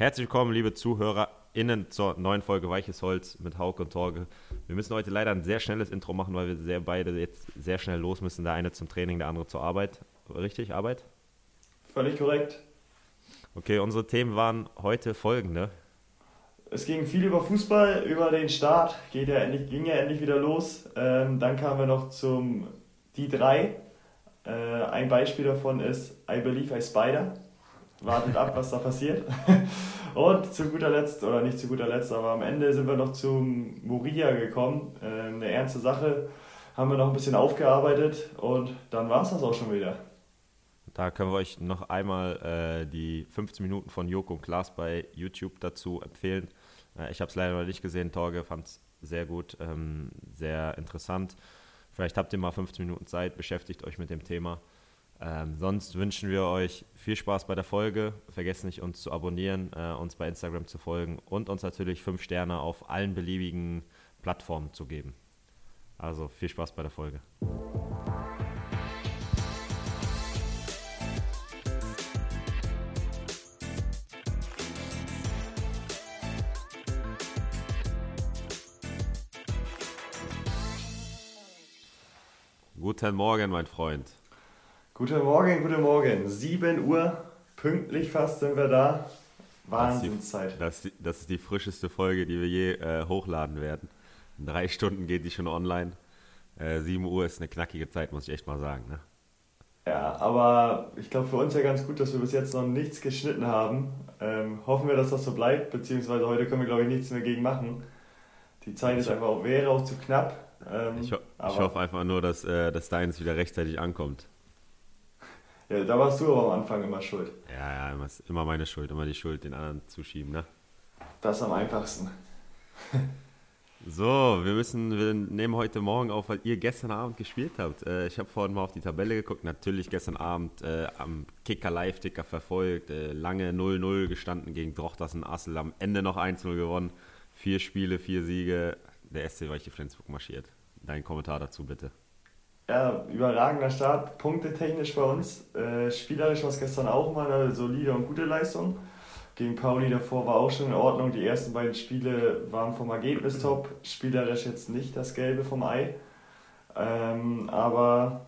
Herzlich willkommen, liebe ZuhörerInnen, zur neuen Folge Weiches Holz mit Hauke und Torge. Wir müssen heute leider ein sehr schnelles Intro machen, weil wir sehr beide jetzt sehr schnell los müssen. Der eine zum Training, der andere zur Arbeit. Richtig, Arbeit? Völlig korrekt. Okay, unsere Themen waren heute folgende. Es ging viel über Fußball, über den Start, Geht ja endlich, ging ja endlich wieder los. Ähm, dann kamen wir noch zum Die 3. Äh, ein Beispiel davon ist I Believe I Spider wartet ab, was da passiert. Und zu guter Letzt, oder nicht zu guter Letzt, aber am Ende sind wir noch zum Moria gekommen. Äh, eine ernste Sache haben wir noch ein bisschen aufgearbeitet und dann war es das auch schon wieder. Da können wir euch noch einmal äh, die 15 Minuten von Joko und Klaas bei YouTube dazu empfehlen. Äh, ich habe es leider noch nicht gesehen, Torge fand es sehr gut, ähm, sehr interessant. Vielleicht habt ihr mal 15 Minuten Zeit, beschäftigt euch mit dem Thema. Ähm, sonst wünschen wir euch viel Spaß bei der Folge. Vergesst nicht, uns zu abonnieren, äh, uns bei Instagram zu folgen und uns natürlich fünf Sterne auf allen beliebigen Plattformen zu geben. Also viel Spaß bei der Folge. Guten Morgen, mein Freund. Guten Morgen, guten Morgen. 7 Uhr, pünktlich fast sind wir da. Wahnsinnszeit. Das, das, das ist die frischeste Folge, die wir je äh, hochladen werden. In drei Stunden geht die schon online. Äh, 7 Uhr ist eine knackige Zeit, muss ich echt mal sagen. Ne? Ja, aber ich glaube für uns ja ganz gut, dass wir bis jetzt noch nichts geschnitten haben. Ähm, hoffen wir, dass das so bleibt, beziehungsweise heute können wir, glaube ich, nichts mehr gegen machen. Die Zeit ist einfach, wäre auch zu knapp. Ähm, ich, ho ich hoffe einfach nur, dass, äh, dass deins wieder rechtzeitig ankommt. Ja, da warst du aber am Anfang immer schuld. Ja, ja, immer, immer meine Schuld, immer die Schuld den anderen zuschieben, ne? Das am einfachsten. so, wir müssen, wir nehmen heute Morgen auf, weil ihr gestern Abend gespielt habt. Äh, ich habe vorhin mal auf die Tabelle geguckt, natürlich gestern Abend äh, am Kicker Live-Ticker verfolgt, äh, lange 0-0 gestanden gegen Drochtersen Assel, am Ende noch 1-0 gewonnen. Vier Spiele, vier Siege, der SC Weiche Flensburg marschiert. Dein Kommentar dazu bitte. Ja, überragender Start, punktetechnisch bei uns. Äh, spielerisch war es gestern auch mal eine solide und gute Leistung. Gegen Pauli davor war auch schon in Ordnung. Die ersten beiden Spiele waren vom Ergebnis top. Spielerisch jetzt nicht das Gelbe vom Ei. Ähm, aber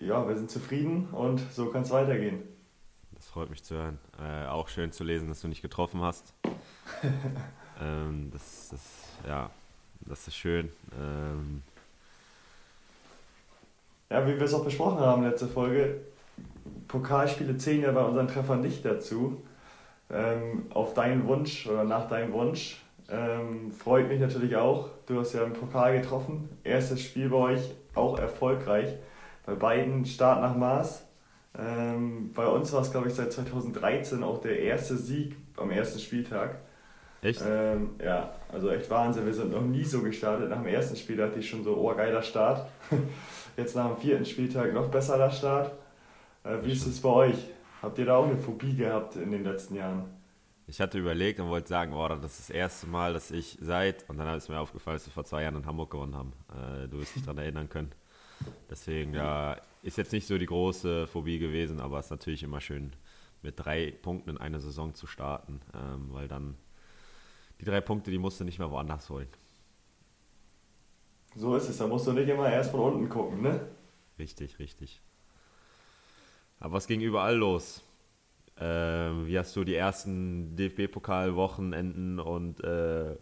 ja, wir sind zufrieden und so kann es weitergehen. Das freut mich zu hören. Äh, auch schön zu lesen, dass du nicht getroffen hast. ähm, das, das, ja, das ist schön. Ähm, ja, wie wir es auch besprochen haben letzte Folge, Pokalspiele zählen ja bei unseren Treffern nicht dazu. Ähm, auf deinen Wunsch oder nach deinem Wunsch. Ähm, freut mich natürlich auch. Du hast ja im Pokal getroffen. Erstes Spiel bei euch, auch erfolgreich. Bei beiden Start nach Maß. Ähm, bei uns war es, glaube ich, seit 2013 auch der erste Sieg am ersten Spieltag. Echt? Ähm, ja, also echt Wahnsinn. Wir sind noch nie so gestartet. Nach dem ersten Spiel dachte ich schon so, oh, geiler Start. Jetzt nach dem vierten Spieltag noch besserer Start. Äh, wie ist es bei euch? Habt ihr da auch eine Phobie gehabt in den letzten Jahren? Ich hatte überlegt und wollte sagen, oh, das ist das erste Mal, dass ich seit, und dann ist mir aufgefallen, dass wir vor zwei Jahren in Hamburg gewonnen haben. Äh, du wirst dich daran erinnern können. Deswegen, ja, ist jetzt nicht so die große Phobie gewesen, aber es ist natürlich immer schön, mit drei Punkten in eine Saison zu starten, ähm, weil dann die drei Punkte, die musst du nicht mehr woanders holen. So ist es, da musst du nicht immer erst von unten gucken, ne? Richtig, richtig. Aber was ging überall los? Äh, wie hast du die ersten DFB-Pokal-Wochenenden und äh,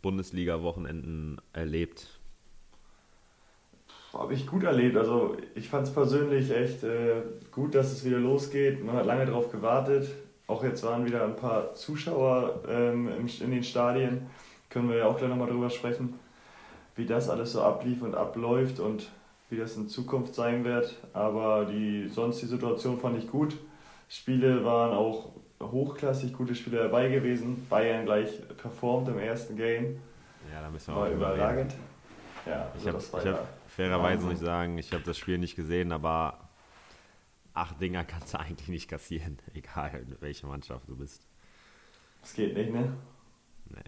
Bundesliga-Wochenenden erlebt? Habe ich gut erlebt. Also ich fand es persönlich echt äh, gut, dass es wieder losgeht. Man hat lange darauf gewartet. Auch jetzt waren wieder ein paar Zuschauer ähm, in den Stadien. Können wir ja auch gleich nochmal drüber sprechen wie das alles so ablief und abläuft und wie das in Zukunft sein wird. Aber die, sonst die Situation fand ich gut. Spiele waren auch hochklassig, gute Spiele dabei gewesen. Bayern gleich performt im ersten Game. Ja, da müssen wir war auch überragend. Ja, ich habe hab fairerweise muss ich sagen, ich habe das Spiel nicht gesehen, aber acht Dinger kannst du eigentlich nicht kassieren, egal welche Mannschaft du bist. Das geht nicht, ne? Nee.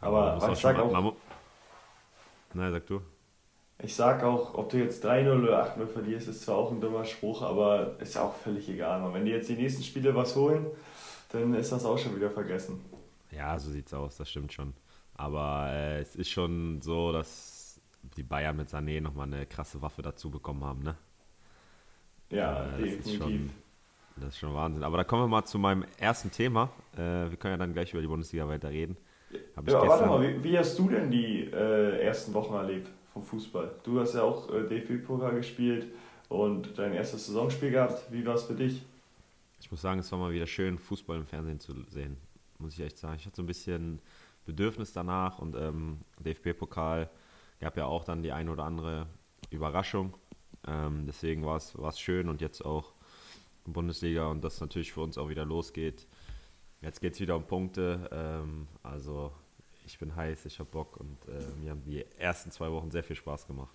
Aber, aber ich sag auch, man, Nein, sag du. Ich sag auch, ob du jetzt 3-0 oder 8-0 verlierst, ist zwar auch ein dummer Spruch, aber ist ja auch völlig egal. Wenn die jetzt die nächsten Spiele was holen, dann ist das auch schon wieder vergessen. Ja, so sieht's aus, das stimmt schon. Aber äh, es ist schon so, dass die Bayern mit Sané nochmal eine krasse Waffe dazu bekommen haben, ne? Ja, äh, definitiv. Das ist, schon, das ist schon Wahnsinn. Aber da kommen wir mal zu meinem ersten Thema. Äh, wir können ja dann gleich über die Bundesliga weiter reden. Hab ja, warte mal, wie, wie, hast du denn die äh, ersten Wochen erlebt vom Fußball? Du hast ja auch äh, DFB-Pokal gespielt und dein erstes Saisonspiel gehabt. Wie war es für dich? Ich muss sagen, es war mal wieder schön, Fußball im Fernsehen zu sehen. Muss ich echt sagen. Ich hatte so ein bisschen Bedürfnis danach und ähm, DFB-Pokal gab ja auch dann die eine oder andere Überraschung. Ähm, deswegen war es schön und jetzt auch Bundesliga und das natürlich für uns auch wieder losgeht. Jetzt geht es wieder um Punkte. Ähm, also ich bin heiß, ich habe Bock und äh, mir haben die ersten zwei Wochen sehr viel Spaß gemacht.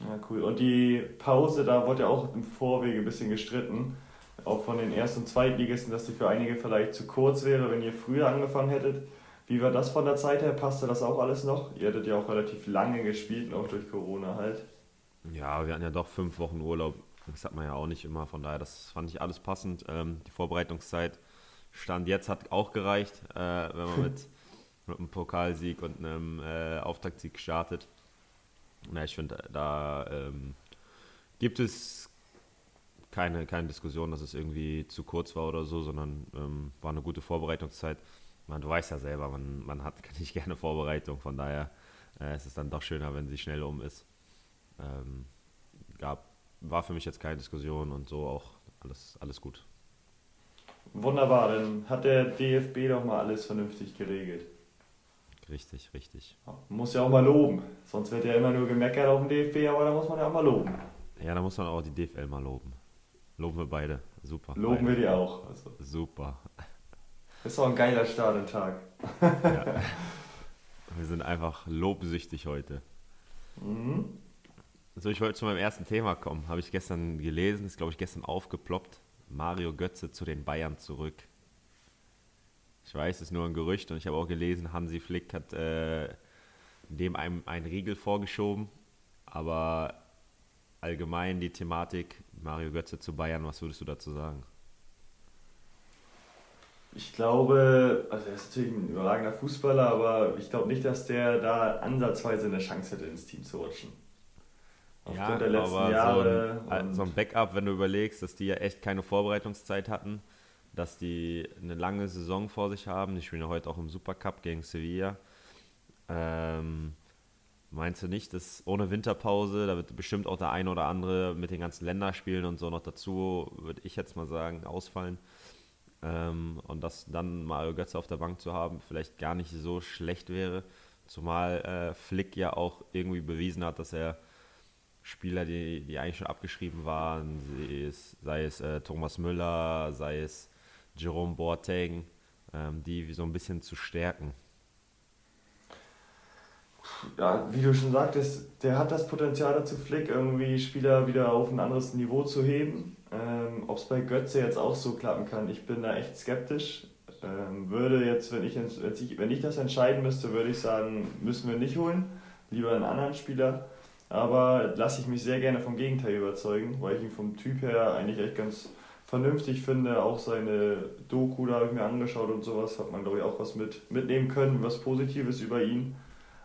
Ja, cool. Und die Pause, da wurde ja auch im Vorwege ein bisschen gestritten, auch von den Erst- und Zweitligisten, dass die für einige vielleicht zu kurz wäre, wenn ihr früher angefangen hättet. Wie war das von der Zeit her? Passte das auch alles noch? Ihr hattet ja auch relativ lange gespielt, auch durch Corona halt. Ja, wir hatten ja doch fünf Wochen Urlaub. Das hat man ja auch nicht immer. Von daher, das fand ich alles passend. Ähm, die Vorbereitungszeit Stand jetzt hat auch gereicht, äh, wenn man mit, mit einem Pokalsieg und einem äh, Auftaktsieg startet. Na, ich finde, da ähm, gibt es keine, keine Diskussion, dass es irgendwie zu kurz war oder so, sondern ähm, war eine gute Vorbereitungszeit. Man, du weißt ja selber, man, man hat nicht gerne Vorbereitung, von daher äh, ist es dann doch schöner, wenn sie schnell um ist. Ähm, gab, war für mich jetzt keine Diskussion und so auch alles, alles gut. Wunderbar, dann hat der DFB doch mal alles vernünftig geregelt. Richtig, richtig. muss ja auch mal loben. Sonst wird ja immer nur gemeckert auf dem DFB, aber da muss man ja auch mal loben. Ja, da muss man auch die DFL mal loben. Loben wir beide. Super. Loben beide. wir die auch. Also. Super. Ist doch ein geiler Start im Tag. ja. Wir sind einfach lobsüchtig heute. Mhm. So, ich wollte zu meinem ersten Thema kommen. Habe ich gestern gelesen, ist glaube ich gestern aufgeploppt. Mario Götze zu den Bayern zurück. Ich weiß, es ist nur ein Gerücht und ich habe auch gelesen, Hansi Flick hat äh, dem einem einen Riegel vorgeschoben. Aber allgemein die Thematik Mario Götze zu Bayern, was würdest du dazu sagen? Ich glaube, also er ist natürlich ein überragender Fußballer, aber ich glaube nicht, dass der da ansatzweise eine Chance hätte, ins Team zu rutschen ja, der letzten aber Jahre. So ein, so ein Backup, wenn du überlegst, dass die ja echt keine Vorbereitungszeit hatten, dass die eine lange Saison vor sich haben. Die spielen ja heute auch im Supercup gegen Sevilla. Ähm, meinst du nicht, dass ohne Winterpause, da wird bestimmt auch der eine oder andere mit den ganzen Länderspielen und so noch dazu, würde ich jetzt mal sagen, ausfallen. Ähm, und dass dann Mario Götze auf der Bank zu haben, vielleicht gar nicht so schlecht wäre. Zumal äh, Flick ja auch irgendwie bewiesen hat, dass er Spieler, die, die eigentlich schon abgeschrieben waren, sei es, sei es äh, Thomas Müller, sei es Jerome Boateng, ähm, die so ein bisschen zu stärken. Ja, wie du schon sagtest, der hat das Potenzial dazu, Flick irgendwie Spieler wieder auf ein anderes Niveau zu heben. Ähm, Ob es bei Götze jetzt auch so klappen kann, ich bin da echt skeptisch. Ähm, würde jetzt, wenn ich, wenn ich, wenn ich das entscheiden müsste, würde ich sagen, müssen wir nicht holen. Lieber einen anderen Spieler. Aber lasse ich mich sehr gerne vom Gegenteil überzeugen, weil ich ihn vom Typ her eigentlich echt ganz vernünftig finde. Auch seine Doku, da habe ich mir angeschaut und sowas, hat man glaube ich auch was mit, mitnehmen können, was Positives über ihn.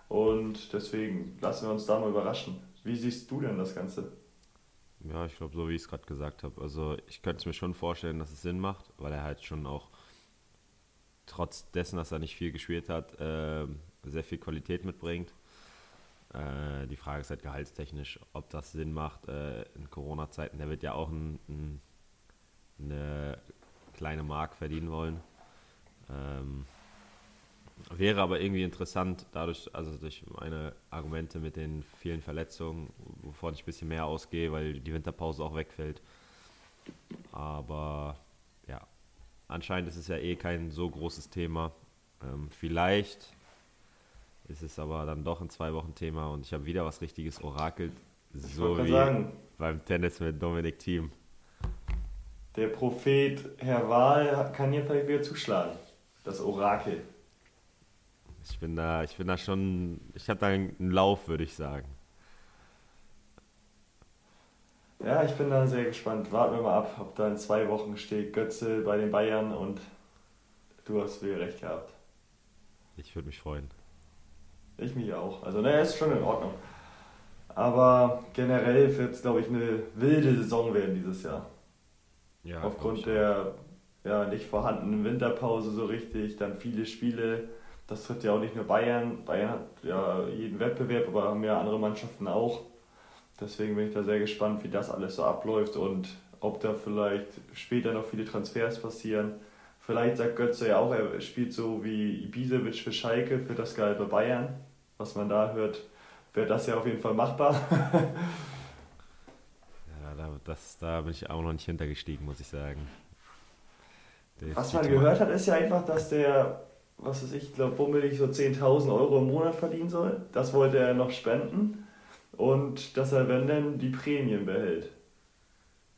Und deswegen lassen wir uns da mal überraschen. Wie siehst du denn das Ganze? Ja, ich glaube, so wie ich es gerade gesagt habe. Also ich könnte es mir schon vorstellen, dass es Sinn macht, weil er halt schon auch trotz dessen, dass er nicht viel gespielt hat, äh, sehr viel Qualität mitbringt. Äh, die Frage ist halt gehaltstechnisch, ob das Sinn macht äh, in Corona-Zeiten. Der wird ja auch ein, ein, eine kleine Mark verdienen wollen. Ähm, wäre aber irgendwie interessant, dadurch, also durch meine Argumente mit den vielen Verletzungen, wovon ich ein bisschen mehr ausgehe, weil die Winterpause auch wegfällt. Aber ja, anscheinend ist es ja eh kein so großes Thema. Ähm, vielleicht ist es aber dann doch in zwei Wochen Thema und ich habe wieder was richtiges orakelt. So wie sagen, beim Tennis mit Dominik Thiem. Der Prophet Herr Wahl kann hier vielleicht wieder zuschlagen. Das Orakel. Ich bin da, ich bin da schon, ich habe da einen Lauf, würde ich sagen. Ja, ich bin da sehr gespannt. Warten wir mal ab, ob da in zwei Wochen steht Götze bei den Bayern und du hast wieder recht gehabt. Ich würde mich freuen. Ich mich auch. Also, naja, ist schon in Ordnung. Aber generell wird es, glaube ich, eine wilde Saison werden dieses Jahr. Ja, Aufgrund der ja, nicht vorhandenen Winterpause so richtig, dann viele Spiele. Das trifft ja auch nicht nur Bayern. Bayern hat ja jeden Wettbewerb, aber haben ja andere Mannschaften auch. Deswegen bin ich da sehr gespannt, wie das alles so abläuft und ob da vielleicht später noch viele Transfers passieren. Vielleicht sagt Götze ja auch, er spielt so wie Ibisevic für Schalke, für das Gehalt bei Bayern. Was man da hört, wäre das ja auf jeden Fall machbar. ja, da, das, da bin ich auch noch nicht hintergestiegen, muss ich sagen. Der was man gehört hat, ist ja einfach, dass der, was weiß ich, glaube bummelig so 10.000 Euro im Monat verdienen soll. Das wollte er noch spenden. Und dass er, wenn denn, die Prämien behält.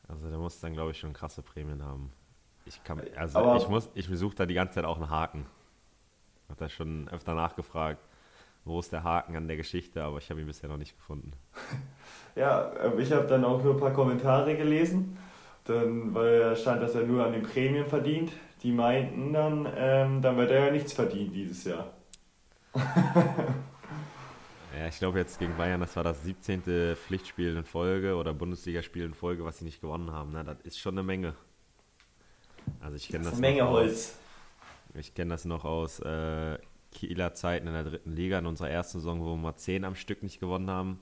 Also der muss dann, glaube ich, schon krasse Prämien haben. Ich kann, also Aber ich muss, ich besuche da die ganze Zeit auch einen Haken. Ich habe da schon öfter nachgefragt, wo ist der Haken an der Geschichte, aber ich habe ihn bisher noch nicht gefunden. ja, ähm, ich habe dann auch nur ein paar Kommentare gelesen, dann, weil da stand, dass er nur an den Prämien verdient. Die meinten dann, ähm, dann wird er ja nichts verdienen dieses Jahr. Ja, ich glaube jetzt gegen Bayern, das war das 17. Pflichtspiel in Folge oder Bundesligaspiel in Folge, was sie nicht gewonnen haben. Ne? Das ist schon eine Menge. Also ich kenne das, das eine Menge Holz. ich kenne das noch aus äh, Kieler Zeiten in der dritten Liga, in unserer ersten Saison, wo wir mal 10 am Stück nicht gewonnen haben.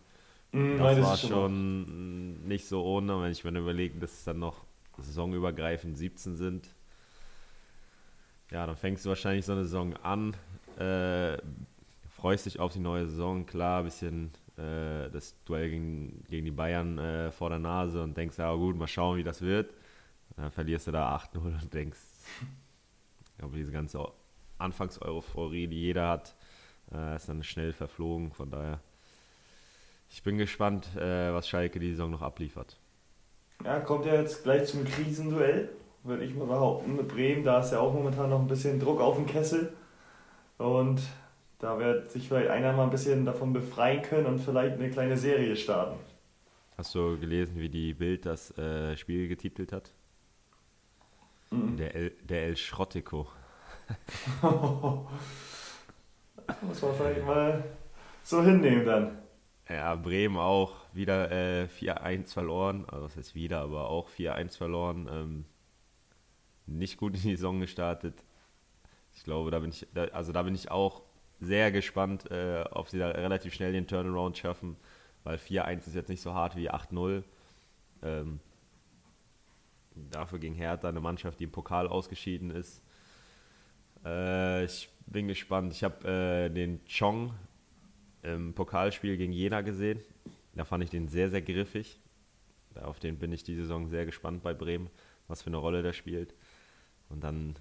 Mm, das war schon, schon nicht so ohne, wenn ich mir überlege, dass es dann noch saisonübergreifend 17 sind. Ja, dann fängst du wahrscheinlich so eine Saison an, äh, freust dich auf die neue Saison, klar, ein bisschen äh, das Duell gegen, gegen die Bayern äh, vor der Nase und denkst, ja gut, mal schauen, wie das wird. Dann verlierst du da 8-0 und denkst, aber diese ganze Anfangs-Euphorie, die jeder hat, äh, ist dann schnell verflogen. Von daher, ich bin gespannt, äh, was Schalke die Saison noch abliefert. Ja, kommt ja jetzt gleich zum Krisenduell, würde ich mal behaupten, mit Bremen. Da ist ja auch momentan noch ein bisschen Druck auf dem Kessel. Und da wird sich vielleicht einer mal ein bisschen davon befreien können und vielleicht eine kleine Serie starten. Hast du gelesen, wie die Bild das äh, Spiel getitelt hat? Mhm. Der, El, der El Schrottico. Muss man vielleicht mal so hinnehmen dann. Ja, Bremen auch wieder äh, 4-1 verloren. Also das heißt wieder, aber auch 4-1 verloren. Ähm, nicht gut in die Saison gestartet. Ich glaube, da bin ich, da, also da bin ich auch sehr gespannt, äh, ob sie da relativ schnell den Turnaround schaffen, weil 4-1 ist jetzt nicht so hart wie 8-0. Ähm, dafür ging Hertha eine Mannschaft, die im Pokal ausgeschieden ist. Äh, ich bin gespannt. Ich habe äh, den Chong im Pokalspiel gegen Jena gesehen. Da fand ich den sehr, sehr griffig. Auf den bin ich die Saison sehr gespannt bei Bremen, was für eine Rolle der spielt. Und dann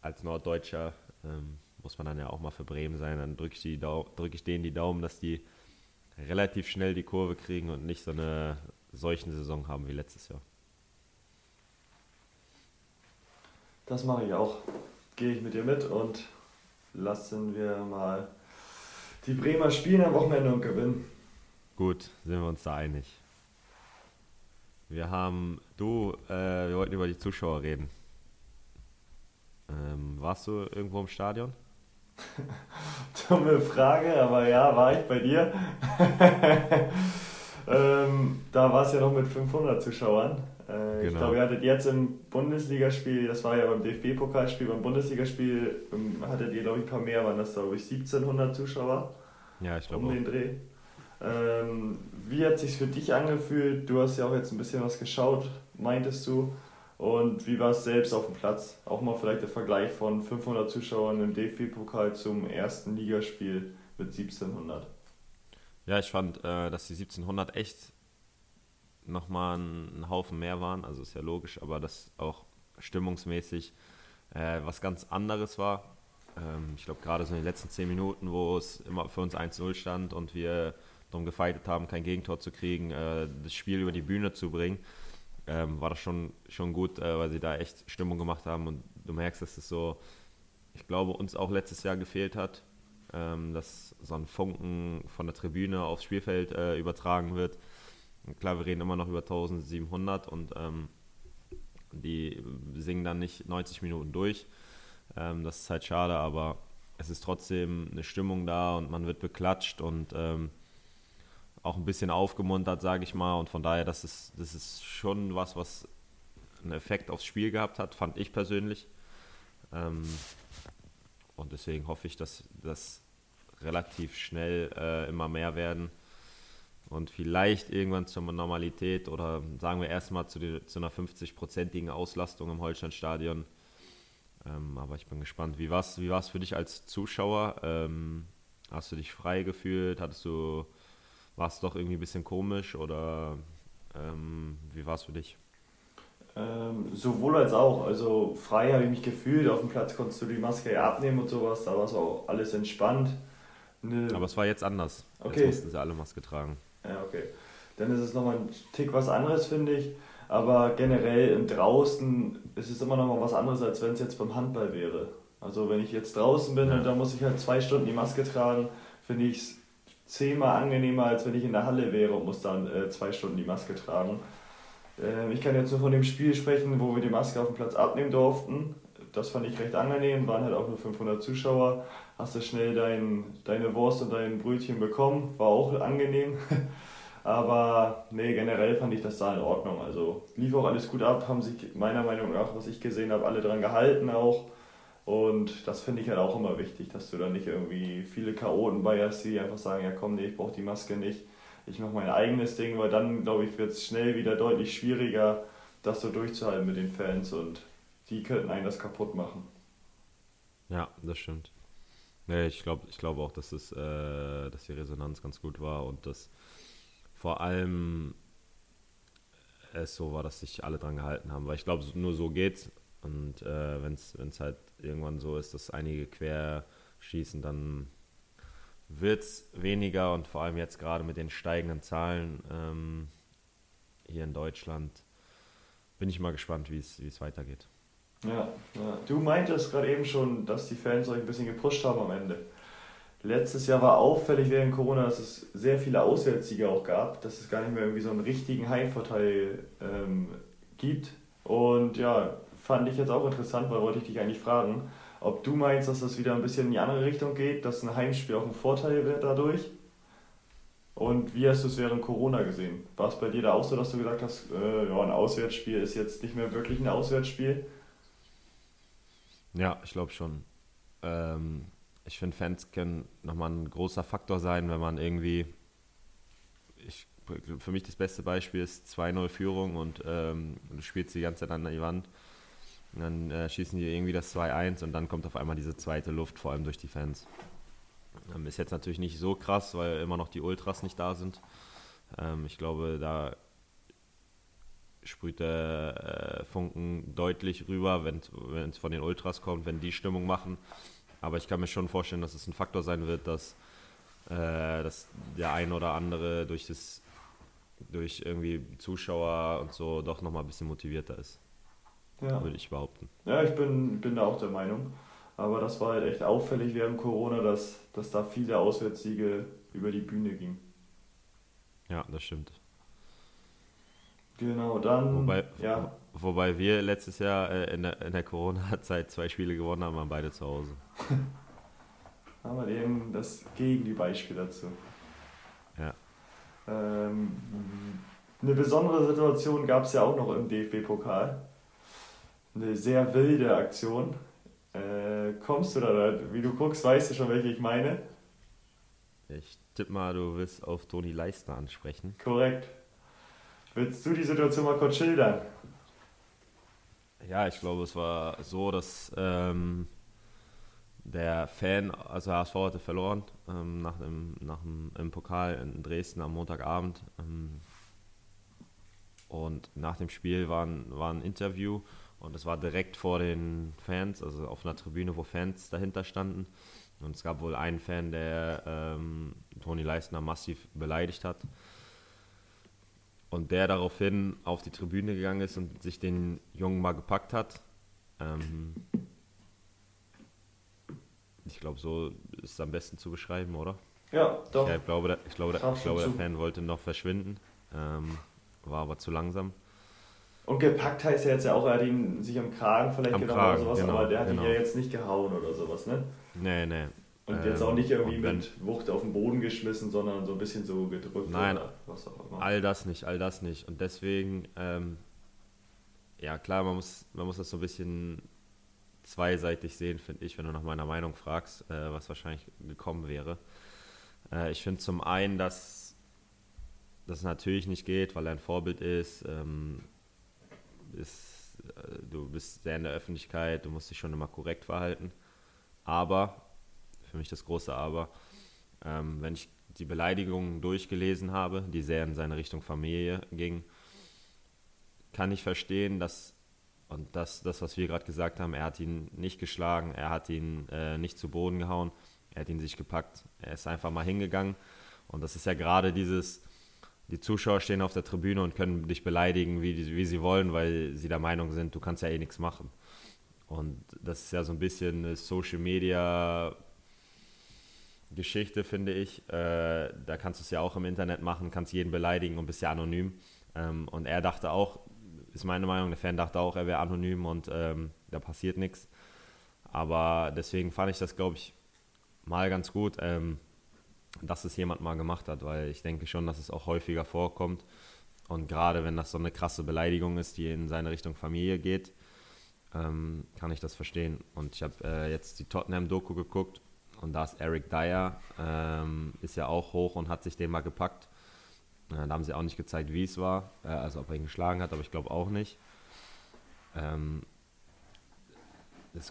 als Norddeutscher ähm, muss man dann ja auch mal für Bremen sein. Dann drücke ich, drück ich denen die Daumen, dass die relativ schnell die Kurve kriegen und nicht so eine solchen Saison haben wie letztes Jahr. Das mache ich auch. Gehe ich mit dir mit und lassen wir mal die Bremer spielen am Wochenende und gewinnen. Gut, sind wir uns da einig. Wir haben, du, äh, wir wollten über die Zuschauer reden. Ähm, warst du irgendwo im Stadion? Dumme Frage, aber ja, war ich bei dir. ähm, da war es ja noch mit 500 Zuschauern. Äh, genau. Ich glaube, ihr hattet jetzt im Bundesligaspiel, das war ja beim DFB-Pokalspiel, beim Bundesligaspiel ähm, hattet ihr, glaube ich, ein paar mehr, waren das, glaube ich, 1700 Zuschauer. Ja, ich glaube Um auch. den Dreh. Ähm, wie hat sich für dich angefühlt? Du hast ja auch jetzt ein bisschen was geschaut, meintest du. Und wie war es selbst auf dem Platz? Auch mal vielleicht der Vergleich von 500 Zuschauern im DFB-Pokal zum ersten Ligaspiel mit 1700. Ja, ich fand, äh, dass die 1700 echt nochmal ein Haufen mehr waren. Also ist ja logisch, aber das auch stimmungsmäßig äh, was ganz anderes war. Ähm, ich glaube, gerade so in den letzten 10 Minuten, wo es immer für uns 1-0 stand und wir darum gefeitet haben, kein Gegentor zu kriegen, äh, das Spiel über die Bühne zu bringen ähm, war das schon, schon gut, äh, weil sie da echt Stimmung gemacht haben und du merkst, dass es so, ich glaube, uns auch letztes Jahr gefehlt hat, ähm, dass so ein Funken von der Tribüne aufs Spielfeld äh, übertragen wird. Klar, wir reden immer noch über 1700 und ähm, die singen dann nicht 90 Minuten durch. Ähm, das ist halt schade, aber es ist trotzdem eine Stimmung da und man wird beklatscht und ähm, auch ein bisschen aufgemuntert, sage ich mal. Und von daher, das ist, das ist schon was, was einen Effekt aufs Spiel gehabt hat, fand ich persönlich. Ähm, und deswegen hoffe ich, dass das relativ schnell äh, immer mehr werden und vielleicht irgendwann zur Normalität oder sagen wir erstmal zu, zu einer 50-prozentigen Auslastung im Holsteinstadion. Ähm, aber ich bin gespannt. Wie war es wie für dich als Zuschauer? Ähm, hast du dich frei gefühlt? Hattest du, war es doch irgendwie ein bisschen komisch oder ähm, wie war es für dich? Ähm, sowohl als auch. Also frei habe ich mich gefühlt. Auf dem Platz konntest du die Maske ja abnehmen und sowas. Da war es auch alles entspannt. Ne Aber es war jetzt anders. Okay. Jetzt mussten sie alle Maske tragen. Ja, okay. Dann ist es nochmal ein Tick was anderes, finde ich. Aber generell im Draußen ist es immer noch mal was anderes, als wenn es jetzt beim Handball wäre. Also wenn ich jetzt draußen bin und da muss ich halt zwei Stunden die Maske tragen, finde ich es zehnmal angenehmer, als wenn ich in der Halle wäre und muss dann äh, zwei Stunden die Maske tragen. Äh, ich kann jetzt nur von dem Spiel sprechen, wo wir die Maske auf dem Platz abnehmen durften. Das fand ich recht angenehm, waren halt auch nur 500 Zuschauer. Hast du schnell dein, deine Wurst und dein Brötchen bekommen, war auch angenehm. Aber nee, generell fand ich das da in Ordnung. Also lief auch alles gut ab, haben sich meiner Meinung nach, was ich gesehen habe, alle dran gehalten auch. Und das finde ich halt auch immer wichtig, dass du da nicht irgendwie viele Chaoten bei hast, die einfach sagen, ja komm, nee, ich brauche die Maske nicht. Ich mache mein eigenes Ding, weil dann, glaube ich, wird es schnell wieder deutlich schwieriger, das so durchzuhalten mit den Fans und die könnten einen das kaputt machen. Ja, das stimmt. Nee, ich glaube ich glaub auch, dass, es, äh, dass die Resonanz ganz gut war und dass vor allem es so war, dass sich alle dran gehalten haben. Weil ich glaube, nur so geht's. Und äh, wenn es halt irgendwann so ist, dass einige quer schießen, dann wird es weniger und vor allem jetzt gerade mit den steigenden Zahlen ähm, hier in Deutschland bin ich mal gespannt, wie es weitergeht. Ja, ja, du meintest gerade eben schon, dass die Fans euch ein bisschen gepusht haben am Ende. Letztes Jahr war auffällig während Corona, dass es sehr viele Auswärtssiege auch gab, dass es gar nicht mehr irgendwie so einen richtigen Heimvorteil ähm, gibt. Und ja, fand ich jetzt auch interessant, weil wollte ich dich eigentlich fragen, ob du meinst, dass das wieder ein bisschen in die andere Richtung geht, dass ein Heimspiel auch ein Vorteil wird dadurch. Und wie hast du es während Corona gesehen? War es bei dir da auch so, dass du gesagt hast, äh, ja, ein Auswärtsspiel ist jetzt nicht mehr wirklich ein Auswärtsspiel? Ja, ich glaube schon. Ähm, ich finde, Fans können nochmal ein großer Faktor sein, wenn man irgendwie, ich, für mich das beste Beispiel ist 2-0 Führung und ähm, du spielst die ganze Zeit an die Wand. Und dann äh, schießen die irgendwie das 2-1 und dann kommt auf einmal diese zweite Luft, vor allem durch die Fans. Ähm, ist jetzt natürlich nicht so krass, weil immer noch die Ultras nicht da sind. Ähm, ich glaube, da sprüht der äh, Funken deutlich rüber, wenn es von den Ultras kommt, wenn die Stimmung machen. Aber ich kann mir schon vorstellen, dass es ein Faktor sein wird, dass, äh, dass der ein oder andere durch das durch irgendwie Zuschauer und so doch nochmal ein bisschen motivierter ist. Ja. Würde ich behaupten. Ja, ich bin, bin da auch der Meinung. Aber das war halt echt auffällig während Corona, dass, dass da viele Auswärtssiege über die Bühne gingen. Ja, das stimmt. Genau, dann. Wobei, ja. wobei wir letztes Jahr äh, in der, in der Corona-Zeit zwei Spiele gewonnen haben, waren beide zu Hause. haben wir eben das Gegenbeispiel dazu. Ja. Ähm, eine besondere Situation gab es ja auch noch im DFB-Pokal. Eine sehr wilde Aktion. Äh, kommst du da, wie du guckst, weißt du schon, welche ich meine? Ich tippe mal, du willst auf Toni Leistner ansprechen. Korrekt. Willst du die Situation mal kurz schildern? Ja, ich glaube, es war so, dass ähm, der Fan, also HSV hatte verloren ähm, nach dem, nach dem, im Pokal in Dresden am Montagabend. Ähm, und nach dem Spiel war ein, war ein Interview und es war direkt vor den Fans, also auf einer Tribüne, wo Fans dahinter standen. Und es gab wohl einen Fan, der ähm, Toni Leistner massiv beleidigt hat. Und der daraufhin auf die Tribüne gegangen ist und sich den Jungen mal gepackt hat. Ähm, ich glaube, so ist es am besten zu beschreiben, oder? Ja, doch. Ich glaube, der, ich glaube, der, ich glaube, der Fan wollte noch verschwinden, ähm, war aber zu langsam. Und gepackt heißt ja jetzt ja auch, er hat ihn sich am Kragen vielleicht am genommen Kragen, oder sowas, genau, aber der hat genau. ihn ja jetzt nicht gehauen oder sowas, ne? Nee, nee. Und jetzt auch nicht irgendwie ähm, mit Wucht auf den Boden geschmissen, sondern so ein bisschen so gedrückt Nein, oder was auch immer. All das nicht, all das nicht. Und deswegen, ähm, ja klar, man muss, man muss das so ein bisschen zweiseitig sehen, finde ich, wenn du nach meiner Meinung fragst, äh, was wahrscheinlich gekommen wäre. Äh, ich finde zum einen, dass das natürlich nicht geht, weil er ein Vorbild ist. Ähm, ist äh, du bist sehr in der Öffentlichkeit, du musst dich schon immer korrekt verhalten. Aber für mich das große Aber. Ähm, wenn ich die Beleidigungen durchgelesen habe, die sehr in seine Richtung Familie gingen, kann ich verstehen, dass, und das, das was wir gerade gesagt haben, er hat ihn nicht geschlagen, er hat ihn äh, nicht zu Boden gehauen, er hat ihn sich gepackt, er ist einfach mal hingegangen. Und das ist ja gerade dieses, die Zuschauer stehen auf der Tribüne und können dich beleidigen, wie, wie sie wollen, weil sie der Meinung sind, du kannst ja eh nichts machen. Und das ist ja so ein bisschen Social Media Geschichte, finde ich. Äh, da kannst du es ja auch im Internet machen, kannst jeden beleidigen und bist ja anonym. Ähm, und er dachte auch, ist meine Meinung, der Fan dachte auch, er wäre anonym und ähm, da passiert nichts. Aber deswegen fand ich das, glaube ich, mal ganz gut, ähm, dass es jemand mal gemacht hat, weil ich denke schon, dass es auch häufiger vorkommt. Und gerade wenn das so eine krasse Beleidigung ist, die in seine Richtung Familie geht, ähm, kann ich das verstehen. Und ich habe äh, jetzt die Tottenham-Doku geguckt und da ist Eric Dyer, ähm, ist ja auch hoch und hat sich den mal gepackt. Äh, da haben sie auch nicht gezeigt, wie es war, äh, also ob er ihn geschlagen hat, aber ich glaube auch nicht. Ähm,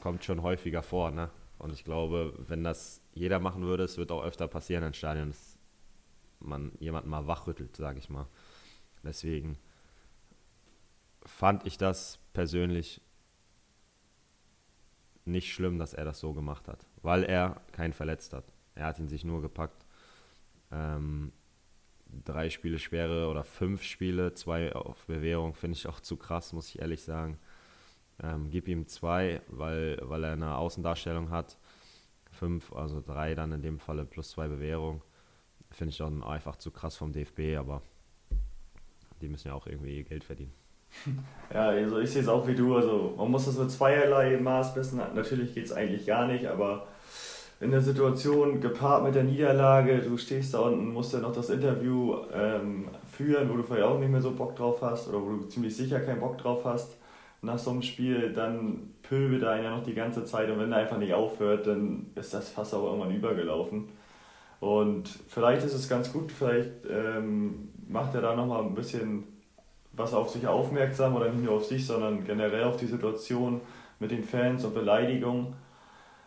kommt schon häufiger vor, ne? Und ich glaube, wenn das jeder machen würde, es wird auch öfter passieren in Stadien, dass man jemanden mal wachrüttelt, sage ich mal. Deswegen fand ich das persönlich nicht schlimm, dass er das so gemacht hat, weil er keinen verletzt hat. Er hat ihn sich nur gepackt. Ähm, drei Spiele schwere oder fünf Spiele, zwei auf Bewährung, finde ich auch zu krass, muss ich ehrlich sagen. Ähm, gib ihm zwei, weil, weil er eine Außendarstellung hat. Fünf, also drei dann in dem Falle plus zwei Bewährung. Finde ich dann einfach zu krass vom DFB, aber die müssen ja auch irgendwie ihr Geld verdienen. Ja, also ich sehe es auch wie du. Also man muss das mit zweierlei Maß messen. Natürlich geht es eigentlich gar nicht, aber in der Situation gepaart mit der Niederlage, du stehst da unten, musst ja noch das Interview ähm, führen, wo du vielleicht auch nicht mehr so Bock drauf hast oder wo du ziemlich sicher keinen Bock drauf hast nach so einem Spiel, dann pöbelt er ja noch die ganze Zeit und wenn er einfach nicht aufhört, dann ist das fast auch irgendwann übergelaufen. Und vielleicht ist es ganz gut, vielleicht ähm, macht er da nochmal ein bisschen was auf sich aufmerksam oder nicht nur auf sich, sondern generell auf die Situation mit den Fans und Beleidigungen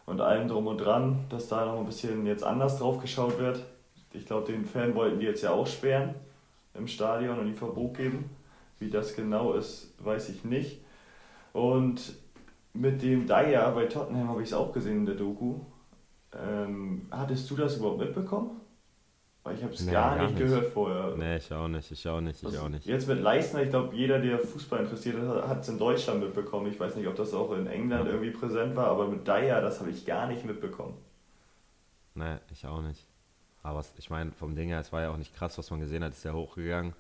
und allem drum und dran, dass da noch ein bisschen jetzt anders drauf geschaut wird. Ich glaube, den Fan wollten die jetzt ja auch sperren im Stadion und ihm Verbot geben. Wie das genau ist, weiß ich nicht. Und mit dem Dyer bei Tottenham habe ich es auch gesehen in der Doku. Ähm, hattest du das überhaupt mitbekommen? Ich habe es nee, gar, gar, nicht gehört vorher. Nee, ich auch nicht, ich auch nicht, ich also auch nicht. Jetzt mit Leistner, ich glaube, jeder, der Fußball interessiert ist, hat es in Deutschland mitbekommen. Ich weiß nicht, ob das auch in England ja. irgendwie präsent war, aber mit Dyer, das habe ich gar nicht mitbekommen. Nee, ich auch nicht. Aber ich meine, vom Ding her, es war ja auch nicht krass, was man gesehen hat, ist ja hochgegangen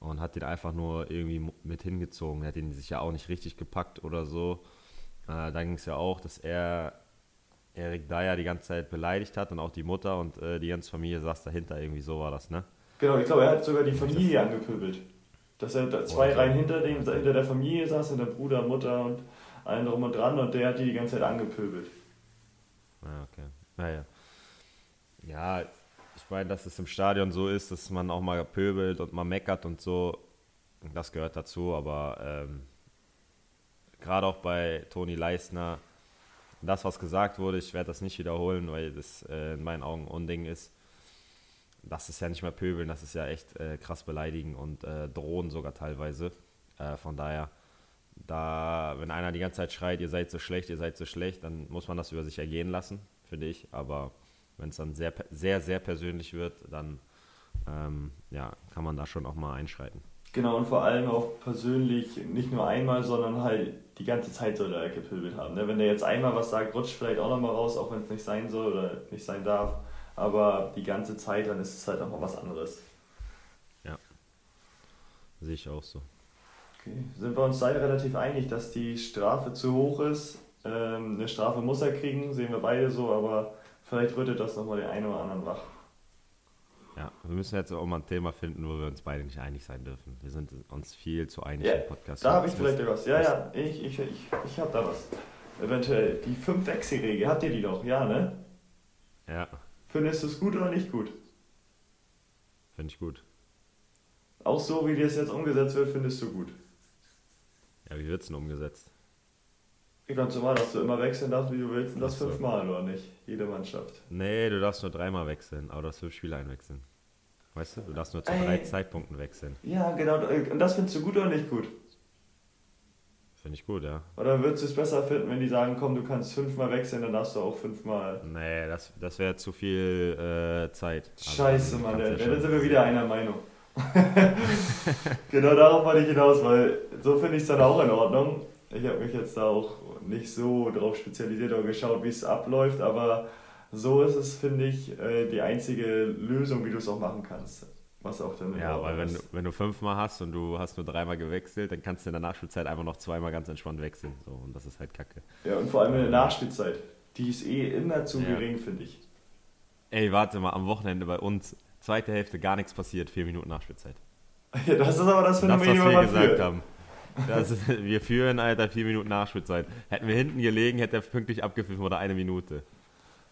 und hat den einfach nur irgendwie mit hingezogen. Er hat ihn sich ja auch nicht richtig gepackt oder so. Äh, da ging es ja auch, dass er Erik Dyer die ganze Zeit beleidigt hat und auch die Mutter und äh, die ganze Familie saß dahinter, irgendwie so war das, ne? Genau, ich glaube, er hat sogar die Familie angepöbelt. Dass er da zwei Reihen hinter dem, hinter der Familie saß der Bruder, Mutter und allen drum und dran und der hat die die ganze Zeit angepöbelt. Ah, okay. Naja. Ja, ich meine, dass es im Stadion so ist, dass man auch mal pöbelt und mal meckert und so, das gehört dazu, aber ähm, gerade auch bei Toni Leisner, das, was gesagt wurde, ich werde das nicht wiederholen, weil das äh, in meinen Augen Unding ist. Das ist ja nicht mehr pöbeln, das ist ja echt äh, krass beleidigen und äh, drohen sogar teilweise. Äh, von daher, da, wenn einer die ganze Zeit schreit, ihr seid so schlecht, ihr seid so schlecht, dann muss man das über sich ergehen lassen, finde ich. Aber wenn es dann sehr, sehr, sehr persönlich wird, dann ähm, ja, kann man da schon auch mal einschreiten. Genau, und vor allem auch persönlich, nicht nur einmal, sondern halt die ganze Zeit soll er gepöbelt haben. Ne? Wenn er jetzt einmal was sagt, rutscht vielleicht auch nochmal raus, auch wenn es nicht sein soll oder nicht sein darf. Aber die ganze Zeit, dann ist es halt auch mal was anderes. Ja. Sehe ich auch so. Okay. Sind wir uns beide relativ einig, dass die Strafe zu hoch ist? Ähm, eine Strafe muss er kriegen, sehen wir beide so, aber vielleicht rüttet das nochmal den einen oder anderen wach. Ja, wir müssen jetzt auch mal ein Thema finden, wo wir uns beide nicht einig sein dürfen. Wir sind uns viel zu einig Ja, im Podcast. Da habe ich vielleicht was. Ja, ja, ich, ich, ich, ich habe da was. Eventuell die 5 Wechselregel, habt ihr die doch? Ja, ne? Ja, Findest du es gut oder nicht gut? finde ich gut. Auch so, wie das jetzt umgesetzt wird, findest du gut. Ja, wie wird es denn umgesetzt? Ich ganz normal, dass du immer wechseln darfst, wie du willst, und das so. fünfmal oder nicht? Jede Mannschaft. Nee, du darfst nur dreimal wechseln, aber du darfst fünf Spiele einwechseln. Weißt du, du darfst nur zu Ey. drei Zeitpunkten wechseln. Ja, genau. Und das findest du gut oder nicht gut? Finde ich gut, ja. Oder würdest du es besser finden, wenn die sagen, komm, du kannst fünfmal wechseln, dann darfst du auch fünfmal. Nee, das, das wäre zu viel äh, Zeit. Also, Scheiße, dann Mann, Ja, dann sind wir wieder einer Meinung. genau darauf wollte ich hinaus, weil so finde ich es dann auch in Ordnung. Ich habe mich jetzt da auch nicht so drauf spezialisiert oder geschaut, wie es abläuft, aber so ist es, finde ich, äh, die einzige Lösung, wie du es auch machen kannst. Was auch dann Ja, weil wenn du, wenn du fünfmal hast und du hast nur dreimal gewechselt, dann kannst du in der Nachspielzeit einfach noch zweimal ganz entspannt wechseln. So, und das ist halt kacke. Ja, und vor allem in der Nachspielzeit. Die ist eh immer zu Ja. gering, finde ich. Ey, warte mal, am Wochenende bei uns, zweite Hälfte gar nichts passiert, vier Minuten Nachspielzeit. Ja, das ist aber das Das, was Phänomen, wir gesagt haben. Ist, wir führen, Alter, vier Minuten Nachspielzeit. Hätten wir hinten gelegen, hätte er pünktlich abgepfiffen oder eine Minute.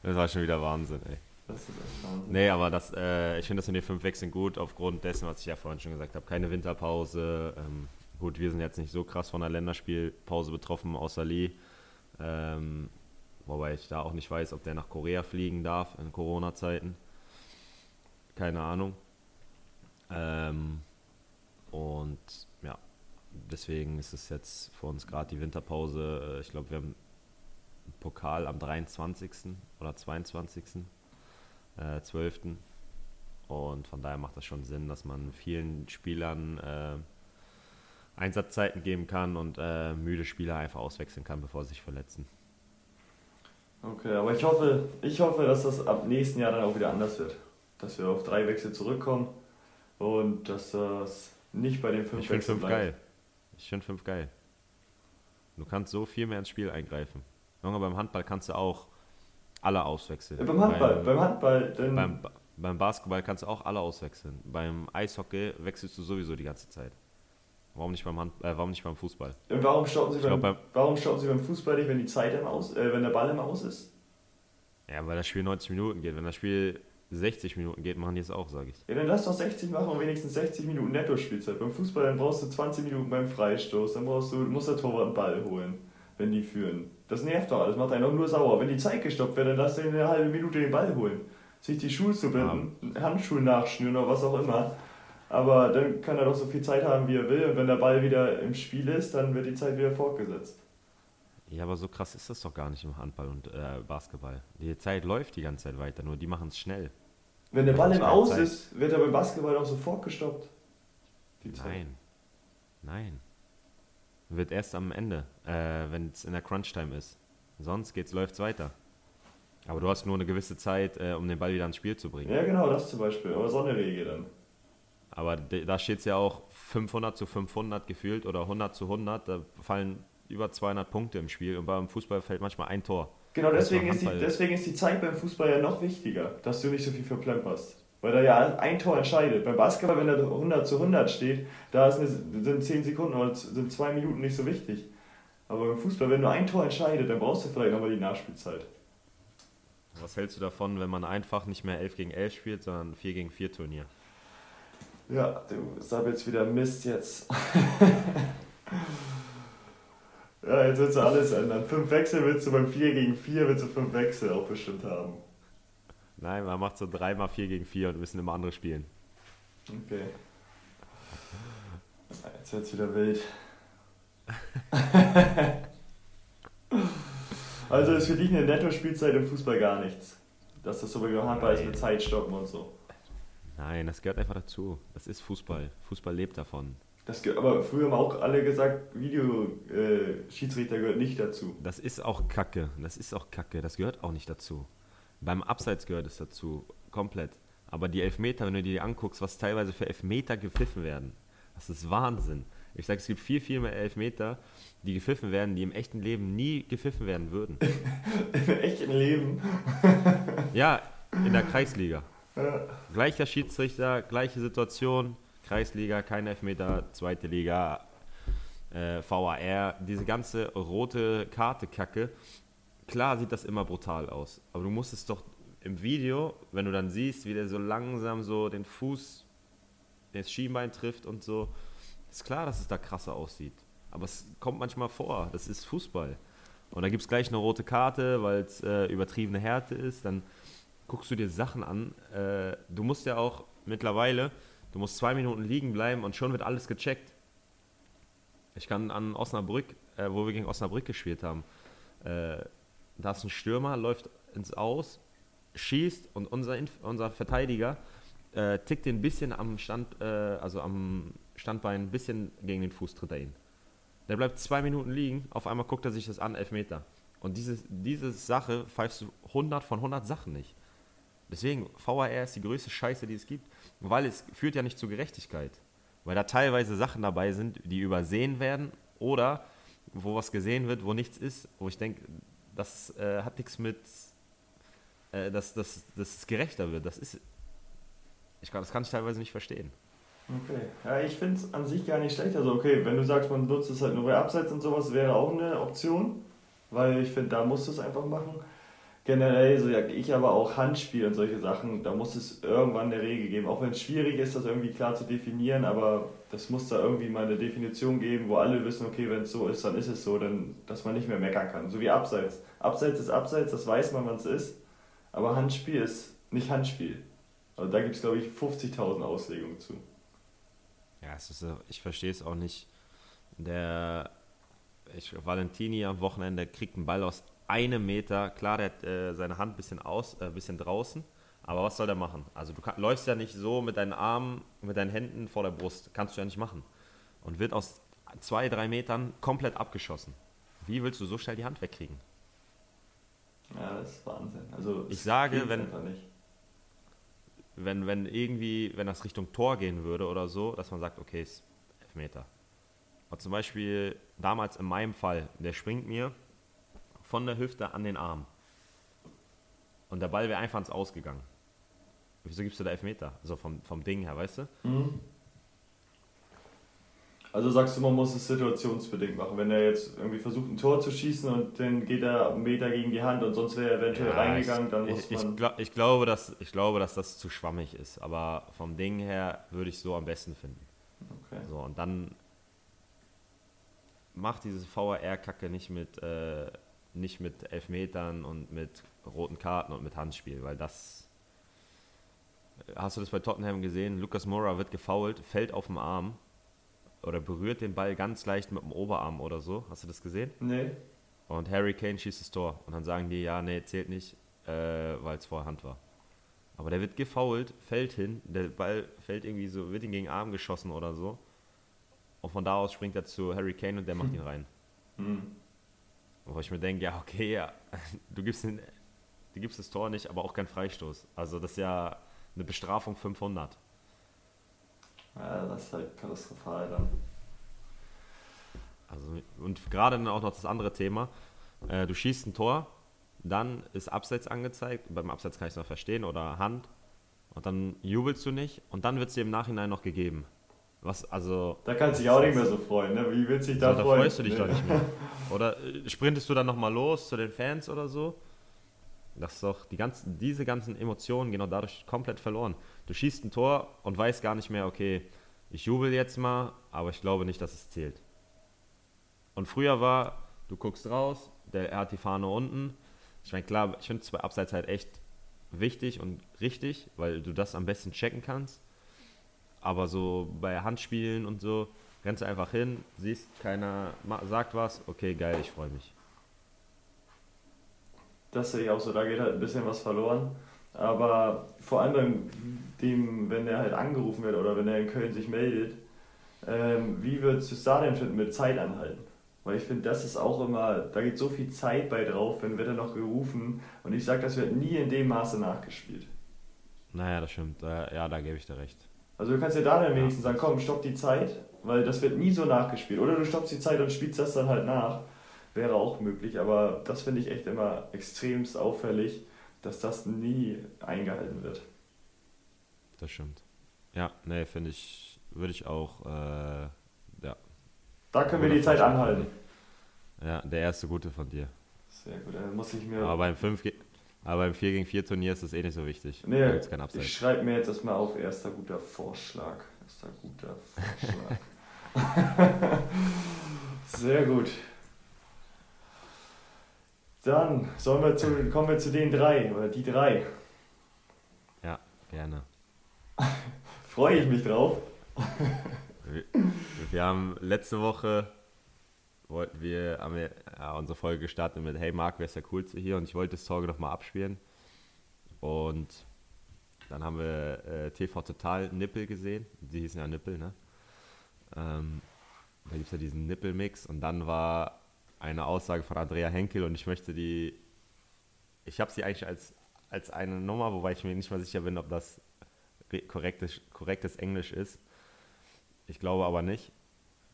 Das war schon wieder Wahnsinn, ey. Das ist echt Wahnsinn. Nee, aber das, äh, ich finde das in den fünf Wechseln gut, aufgrund dessen, was ich ja vorhin schon gesagt habe. Keine Winterpause. Ähm, gut, wir sind jetzt nicht so krass von der Länderspielpause betroffen, außer Lee. Ähm, wobei ich da auch nicht weiß, ob der nach Korea fliegen darf in Corona-Zeiten. Keine Ahnung. Ähm, und deswegen ist es jetzt für uns gerade die Winterpause. Äh, Ich glaube, wir haben einen Pokal am 23. oder 22 äh, 12. Und von daher macht das schon Sinn, dass man vielen Spielern äh, Einsatzzeiten geben kann und äh, müde Spieler einfach auswechseln kann, bevor sie sich verletzen. Okay, aber ich hoffe, ich hoffe, dass das ab nächsten Jahr dann auch wieder anders wird. Dass wir auf drei Wechsel zurückkommen und dass das nicht bei den fünf ich finde Wechseln fünf bleibt. geil. Ich finde fünf geil. Du kannst so viel mehr ins Spiel eingreifen. Junge, beim Handball kannst du auch alle auswechseln. Ja, beim Handball, Beim, beim Handball, beim, beim Basketball kannst du auch alle auswechseln. Beim Eishockey wechselst du sowieso die ganze Zeit. Warum nicht beim, Hand, äh, warum nicht beim Fußball? Und warum stoppen Sie glaub, beim, beim- warum stoppen Sie beim Fußball nicht, wenn die Zeit im Aus, äh, wenn der Ball im Aus ist? Ja, weil das Spiel 90 Minuten geht. Wenn das Spiel 60 Minuten geht, machen die es auch, sage ich. Ja, dann lass doch 60 machen und wenigstens 60 Minuten Netto-Spielzeit. Beim Fußball dann brauchst du 20 Minuten beim Freistoß, dann brauchst du, muss der Torwart einen Ball holen, wenn die führen. Das nervt doch alles, macht einen doch nur sauer. Wenn die Zeit gestoppt wird, dann lass den eine halbe Minute den Ball holen. Sich die Schuhe zu binden, Handschuhe nachschnüren oder was auch immer. Aber dann kann er doch so viel Zeit haben, wie er will. Und wenn der Ball wieder im Spiel ist, dann wird die Zeit wieder fortgesetzt. Ja, aber so krass ist das doch gar nicht im Handball und äh, Basketball. Die Zeit läuft die ganze Zeit weiter, nur die machen es schnell. Wenn der Ball im Aus Zeit. ist, wird er beim Basketball auch sofort gestoppt. Nein. Nein. Wird erst am Ende, äh, wenn es in der Crunch-Time ist. Sonst geht's, läuft's weiter. Aber du hast nur eine gewisse Zeit, äh, um den Ball wieder ins Spiel zu bringen. Ja, genau, das zum Beispiel. Aber so eine Regel dann. Aber da steht es ja auch 500 zu 500 gefühlt oder 100 zu 100. Da fallen über 200 Punkte im Spiel und beim Fußball fällt manchmal ein Tor. Genau, deswegen ist, die, deswegen ist die Zeit beim Fußball ja noch wichtiger, dass du nicht so viel verplemperst. Weil da ja ein Tor entscheidet. Beim Basketball, wenn da 100 zu 100 steht, da eine, sind 10 Sekunden oder sind 2 Minuten nicht so wichtig. Aber beim Fußball, wenn nur ein Tor entscheidet, dann brauchst du vielleicht nochmal die Nachspielzeit. Was hältst du davon, wenn man einfach nicht mehr 11 gegen 11 spielt, sondern 4 gegen 4 Turnier? Ja, du sag jetzt wieder Mist jetzt. ja, jetzt willst du alles ändern. Fünf Wechsel willst du beim 4 gegen 4, willst du fünf Wechsel auch bestimmt haben. Nein, man macht so 3 mal 4 gegen 4 und müssen immer andere spielen. Okay. Jetzt wird's wieder wild. also ist für dich eine Netto-Spielzeit im Fußball gar nichts. Dass das so bei Handball ist mit Zeitstoppen und so. Nein, das gehört einfach dazu. Das ist Fußball. Fußball lebt davon. Das aber früher haben auch alle gesagt, Videoschiedsrichter gehört nicht dazu. Das ist auch Kacke. Das ist auch Kacke. Das gehört auch nicht dazu. Beim Abseits gehört es dazu. Komplett. Aber die Elfmeter, wenn du dir anguckst, was teilweise für Elfmeter gepfiffen werden, das ist Wahnsinn. Ich sage, es gibt viel, viel mehr Elfmeter, die gepfiffen werden, die im echten Leben nie gepfiffen werden würden. Im echten Leben? ja, in der Kreisliga. Ja. Gleicher Schiedsrichter, gleiche Situation, Kreisliga, kein Elfmeter, zweite Liga, äh, VAR, diese ganze rote Karte-Kacke. Klar sieht das immer brutal aus, aber du musst es doch im Video, wenn du dann siehst, wie der so langsam so den Fuß, das Schienbein trifft und so, ist klar, dass es da krasser aussieht. Aber es kommt manchmal vor, das ist Fußball. Und da gibt es gleich eine rote Karte, weil es äh, übertriebene Härte ist. Dann guckst du dir Sachen an. Äh, du musst ja auch mittlerweile, du musst zwei Minuten liegen bleiben und schon wird alles gecheckt. Ich kann an Osnabrück, äh, wo wir gegen Osnabrück gespielt haben, äh, da ist ein Stürmer, läuft ins Aus, schießt und unser, Inf unser Verteidiger äh, tickt den ein bisschen am Stand, äh, also am Standbein ein bisschen gegen den Fuß tritt er ihn. Der bleibt zwei Minuten liegen, auf einmal guckt er sich das an, elf Meter. Und diese, diese Sache pfeifst du 100 von 100 Sachen nicht. Deswegen, VAR ist die größte Scheiße, die es gibt, weil es führt ja nicht zur Gerechtigkeit. Weil da teilweise Sachen dabei sind, die übersehen werden oder wo was gesehen wird, wo nichts ist, wo ich denke, das äh, hat nichts mit, äh, dass, dass, dass es gerechter wird. Das ist, ich das kann ich teilweise nicht verstehen. Okay, ja, ich finde es an sich gar nicht schlecht. Also okay, wenn du sagst, man nutzt es halt nur bei Abseits und sowas, wäre auch eine Option, weil ich finde, da musst du es einfach machen generell so ja ich aber auch Handspiel und solche Sachen, da muss es irgendwann eine Regel geben. Auch wenn es schwierig ist, das irgendwie klar zu definieren, aber das muss da irgendwie mal eine Definition geben, wo alle wissen, okay, wenn es so ist, dann ist es so, dann, dass man nicht mehr meckern kann. So wie Abseits. Abseits ist Abseits, das weiß man, wann es ist, aber Handspiel ist nicht Handspiel. Also da gibt es, glaube ich, 50.000 Auslegungen zu. Ja, es ist, ich verstehe es auch nicht. Der ich, Valentini am Wochenende kriegt einen Ball aus einem Meter, klar, der hat äh, seine Hand ein bisschen, aus, äh, bisschen draußen, aber was soll der machen? Also du kann, läufst ja nicht so mit deinen Armen, mit deinen Händen vor der Brust, kannst du ja nicht machen. Und wird aus zwei, drei Metern komplett abgeschossen. Wie willst du so schnell die Hand wegkriegen? Ja, das ist Wahnsinn. Also ich sage, wenn, wenn, wenn irgendwie, wenn das Richtung Tor gehen würde oder so, dass man sagt, okay, ist Elfmeter. Aber zum Beispiel damals in meinem Fall, der springt mir von der Hüfte an den Arm. Und der Ball wäre einfach ins Ausgegangen. Wieso gibst du da Elfmeter? Also vom, vom Ding her, weißt du? Mhm. Also sagst du, man muss es situationsbedingt machen. Wenn er jetzt irgendwie versucht, ein Tor zu schießen und dann geht er einen Meter gegen die Hand und sonst wäre er eventuell ja, reingegangen, dann muss ich, man... Ich, glaub, ich, glaube, dass, ich glaube, dass das zu schwammig ist. Aber vom Ding her würde ich so am besten finden. Okay. So, und dann macht diese VAR-Kacke nicht mit... Äh, nicht mit Elfmetern und mit roten Karten und mit Handspiel, weil das. Hast du das bei Tottenham gesehen? Lucas Moura wird gefoult, fällt auf dem Arm oder berührt den Ball ganz leicht mit dem Oberarm oder so. Hast du das gesehen? Nee. Und Harry Kane schießt das Tor. Und dann sagen die, ja, nee, zählt nicht, äh, weil es vor Hand war. Aber der wird gefoult, fällt hin, der Ball fällt irgendwie so, wird ihn gegen den Arm geschossen oder so. Und von da aus springt er zu Harry Kane und der macht ihn rein. Hm. Wo ich mir denke, ja, okay, ja, du gibst, den, du gibst das Tor nicht, aber auch kein Freistoß. Also das ist ja eine Bestrafung 500. Ja, das ist halt katastrophal dann. Also, und gerade dann auch noch das andere Thema. Äh, du schießt ein Tor, dann ist Abseits angezeigt. Beim Abseits kann ich es noch verstehen oder Hand. Und dann jubelst du nicht und dann wird es dir im Nachhinein noch gegeben. Was, also. Da kannst du dich auch nicht mehr so freuen, ne? Wie willst du dich da so, freuen? Da freust du dich nee. doch nicht mehr. Oder äh, sprintest du dann nochmal los zu den Fans oder so? Das ist doch, die ganzen, diese ganzen Emotionen gehen auch dadurch komplett verloren. Du schießt ein Tor und weißt gar nicht mehr, okay, ich jubel jetzt mal, aber ich glaube nicht, dass es zählt. Und früher war, du guckst raus, der, er hat die Fahne unten. Ich meine, klar, ich finde es bei Abseits halt echt wichtig und richtig, weil du das am besten checken kannst. Aber so bei Handspielen und so, rennst du einfach hin, siehst, keiner sagt was, okay, geil, ich freue mich. Das sehe ich auch so, da geht halt ein bisschen was verloren. Aber vor allem beim dem, wenn er halt angerufen wird oder wenn er in Köln sich meldet, ähm, wie würdest du es da denn finden mit Zeit anhalten? Weil ich finde, das ist auch immer, da geht so viel Zeit bei drauf, wenn wird er noch gerufen. Und ich sage, das wird nie in dem Maße nachgespielt. Naja, das stimmt. Ja, da gebe ich dir recht. Also du kannst ja da dann wenigstens sagen, komm, stopp die Zeit, weil das wird nie so nachgespielt. Oder du stoppst die Zeit und spielst das dann halt nach. Wäre auch möglich, aber das finde ich echt immer extremst auffällig, dass das nie eingehalten wird. Das stimmt. Ja, nee, finde ich, würde ich auch, äh, ja. Da können wir die Zeit anhalten. Ja, der erste gute von dir. Sehr gut, dann muss ich mir. Aber beim 5 aber beim 4 gegen 4 Turnier ist das eh nicht so wichtig. Nee, ich schreibe mir jetzt erstmal auf, erster guter Vorschlag. Erster guter Vorschlag. Sehr gut. Dann sollen wir zu, kommen wir zu den drei oder die drei. Ja, gerne. Freue ich mich drauf. wir, wir haben letzte Woche wollten wir, haben wir ja, unsere Folge gestartet mit Hey Marc, wer ist der Coolste hier? Und ich wollte das Torge nochmal abspielen. Und dann haben wir äh, TV Total Nippel gesehen. Die hießen ja Nippel, ne? Ähm, da gibt es ja diesen Nippel-Mix. Und dann war eine Aussage von Andrea Henkel und ich möchte die. Ich habe sie eigentlich als, als eine Nummer, wobei ich mir nicht mal sicher bin, ob das korrektes, korrektes Englisch ist. Ich glaube aber nicht.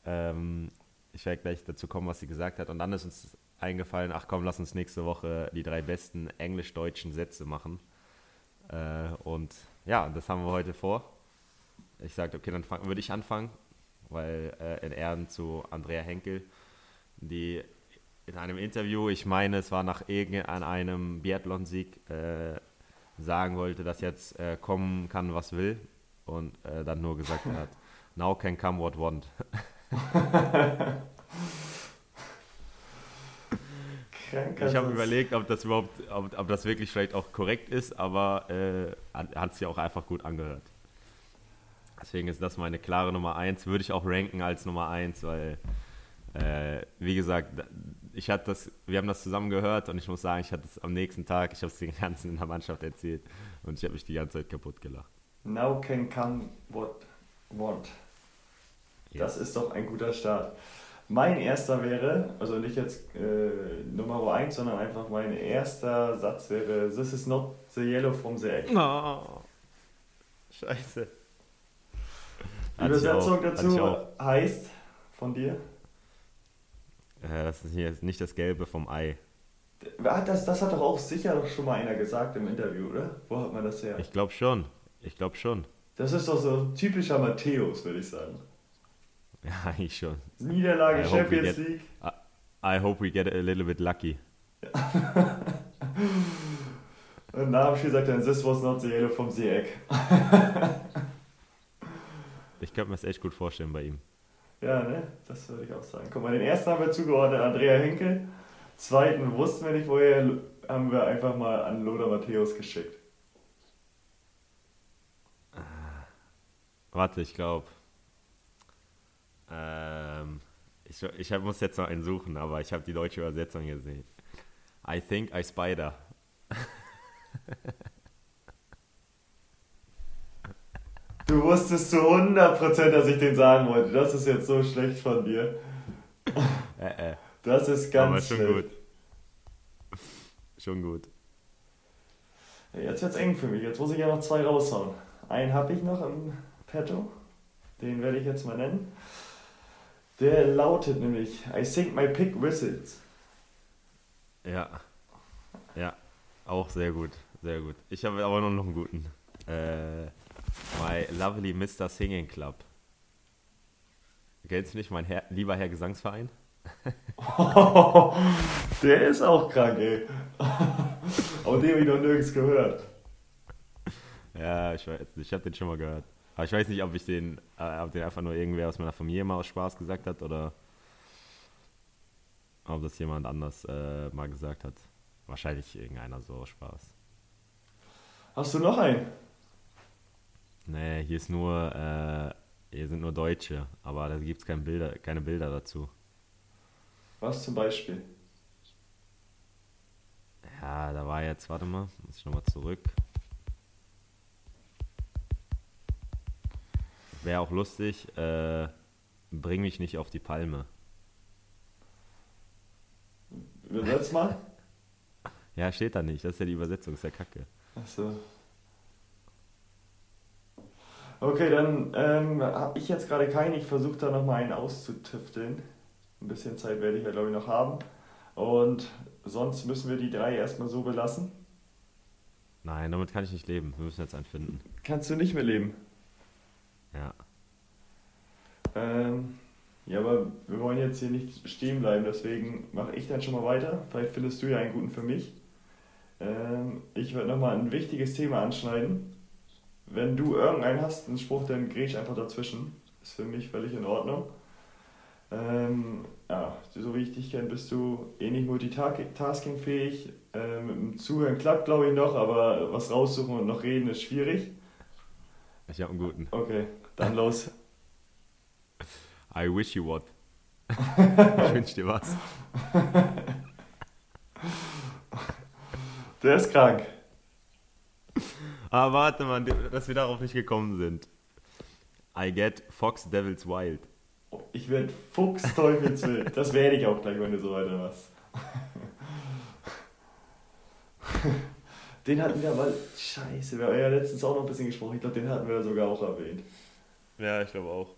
Ähm, ich werde gleich dazu kommen, was sie gesagt hat. Und dann ist uns eingefallen, ach komm, lass uns nächste Woche die drei besten englisch-deutschen Sätze machen. Äh, und ja, das haben wir heute vor. Ich sagte, okay, dann würde ich anfangen, weil äh, in Ehren zu Andrea Henkel, die in einem Interview, ich meine, es war nach an einem Biathlon-Sieg, äh, sagen wollte, dass jetzt äh, kommen kann, was will. Und äh, dann nur gesagt hat, now can come what want. ich habe überlegt, ob das überhaupt, ob, ob, das wirklich vielleicht auch korrekt ist, aber äh, hat es ja auch einfach gut angehört. Deswegen ist das meine klare Nummer 1. Würde ich auch ranken als Nummer 1, weil, äh, wie gesagt, ich hatte das, wir haben das zusammen gehört und ich muss sagen, ich hatte es am nächsten Tag, ich habe es den ganzen in der Mannschaft erzählt und ich habe mich die ganze Zeit kaputt gelacht. Now can come what want. Das ist doch ein guter Start. Mein erster wäre, also nicht jetzt äh, Nummer 1, sondern einfach mein erster Satz wäre: This is not the yellow from the egg. Oh, scheiße. Die Übersetzung dazu heißt von dir? Äh, das ist hier nicht das Gelbe vom Ei. Das, das hat doch auch sicher schon mal einer gesagt im Interview, oder? Wo hat man das her? Ich glaube schon. Ich glaube schon. Das ist doch so typischer Matthäus, würde ich sagen. Ja, eigentlich schon. Niederlage, I Champions get, League. I, I, hope we get a little bit lucky. Und nach dem Spiel sagt er, this was not the yellow vom Seeeck. ich könnte mir das echt gut vorstellen bei ihm. Ja, ne? Das würde ich auch sagen. Guck mal, den ersten haben wir zugeordnet Andrea Henkel. Zweiten wussten wir nicht woher, haben wir einfach mal an Lothar Matthäus geschickt. Warte, ich glaube. Ähm, ich, ich muss jetzt noch einen suchen, aber ich habe die deutsche Übersetzung gesehen. I think I spider. Du wusstest zu 100%, dass ich den sagen wollte. Das ist jetzt so schlecht von dir. Äh, äh. Das ist ganz aber schon schlecht. gut. Schon gut. Jetzt wird's eng für mich. Jetzt muss ich ja noch zwei raushauen. Einen habe ich noch im Petto. Den werde ich jetzt mal nennen. Der lautet nämlich, I think my pig whistles. Ja. Ja, auch sehr gut, sehr gut. Ich habe aber noch einen guten. Äh, my lovely Mr. Singing Club. Kennst du nicht, mein Herr, lieber Herr Gesangsverein? oh, der ist auch krank, ey. aber den habe ich noch nirgends gehört. Ja, ich weiß ich habe den schon mal gehört. Aber ich weiß nicht, ob ich den, äh, ob den einfach nur irgendwer aus meiner Familie mal aus Spaß gesagt hat oder ob das jemand anders äh, mal gesagt hat. Wahrscheinlich irgendeiner so aus Spaß. Hast du noch einen? Nee, hier ist nur, äh, hier sind nur Deutsche, aber da gibt es keine Bilder, keine Bilder dazu. Was zum Beispiel? Ja, da war jetzt, warte mal, muss ich nochmal zurück. Wäre auch lustig, äh, bring mich nicht auf die Palme. Übersetz mal. ja, steht da nicht. Das ist ja die Übersetzung, ist ja kacke. Achso. Okay, dann ähm, habe ich jetzt gerade keinen. Ich versuche da nochmal einen auszutüfteln. Ein bisschen Zeit werde ich ja, glaube ich, noch haben. Und sonst müssen wir die drei erstmal so belassen. Nein, damit kann ich nicht leben. Wir müssen jetzt einen finden. Kannst du nicht mehr leben? Ja. Ähm, ja, aber wir wollen jetzt hier nicht stehen bleiben, deswegen mache ich dann schon mal weiter. Vielleicht findest du ja einen guten für mich. Ähm, ich werde nochmal ein wichtiges Thema anschneiden. Wenn du irgendeinen hast, einen Spruch, dann grätsch einfach dazwischen. Ist für mich völlig in Ordnung. Ähm, ja, so wie ich dich kenne, bist du eh nicht multitaskingfähig. Ähm, mit dem Zuhören klappt, glaube ich, noch, aber was raussuchen und noch reden ist schwierig. Ich habe einen guten. Okay, dann los. I wish you what. ich wünsche dir was. Der ist krank. Aber ah, warte mal, dass wir darauf nicht gekommen sind. I get Fox Devils Wild. Ich werde Fuchs Teufelswild. Das werde ich auch gleich, wenn du so weiter machst. Den hatten wir aber. Scheiße, wir haben ja letztens auch noch ein bisschen gesprochen. Ich glaube, den hatten wir sogar auch erwähnt. Ja, ich glaube auch.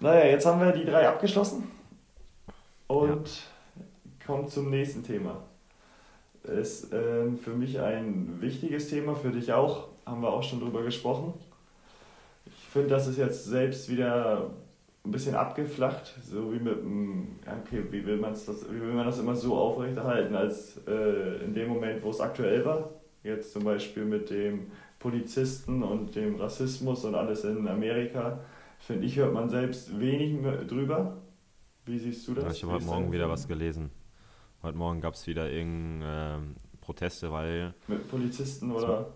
Naja, jetzt haben wir die drei abgeschlossen. Und ja. kommen zum nächsten Thema ist äh, für mich ein wichtiges Thema, für dich auch, haben wir auch schon drüber gesprochen. Ich finde, das ist jetzt selbst wieder ein bisschen abgeflacht, so wie mit dem, okay, wie will, man's das, wie will man das immer so aufrechterhalten, als äh, in dem Moment, wo es aktuell war. Jetzt zum Beispiel mit dem Polizisten und dem Rassismus und alles in Amerika, finde ich, hört man selbst wenig drüber. Wie siehst du das? Ja, ich habe heute Morgen wieder was gelesen. Heute Morgen gab es wieder irgendeine ähm, Proteste, weil. Mit Polizisten oder?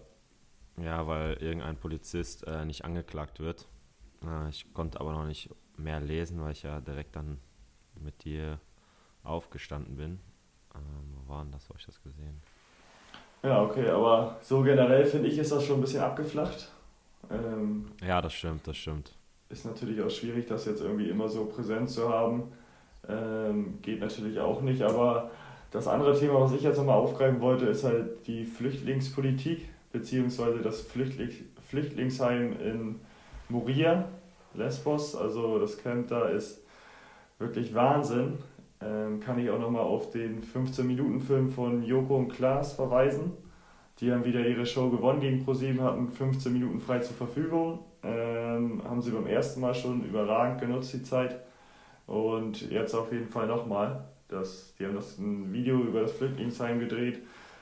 Ja, weil irgendein Polizist äh, nicht angeklagt wird. Äh, ich konnte aber noch nicht mehr lesen, weil ich ja direkt dann mit dir aufgestanden bin. Ähm, wo waren das? Wo habe ich das gesehen? Ja, okay, aber so generell finde ich, ist das schon ein bisschen abgeflacht. Ähm, ja, das stimmt, das stimmt. Ist natürlich auch schwierig, das jetzt irgendwie immer so präsent zu haben. Ähm, geht natürlich auch nicht, aber das andere Thema, was ich jetzt nochmal aufgreifen wollte, ist halt die Flüchtlingspolitik, beziehungsweise das Flüchtling Flüchtlingsheim in Moria, Lesbos. Also das Camp da ist wirklich Wahnsinn. Ähm, kann ich auch nochmal auf den 15-Minuten-Film von Joko und Klaas verweisen. Die haben wieder ihre Show gewonnen gegen ProSieben, hatten 15 Minuten frei zur Verfügung. Ähm, haben sie beim ersten Mal schon überragend genutzt, die Zeit. Und jetzt auf jeden Fall nochmal. Das, die haben das ein Video über das Flüchtlingsheim gedreht,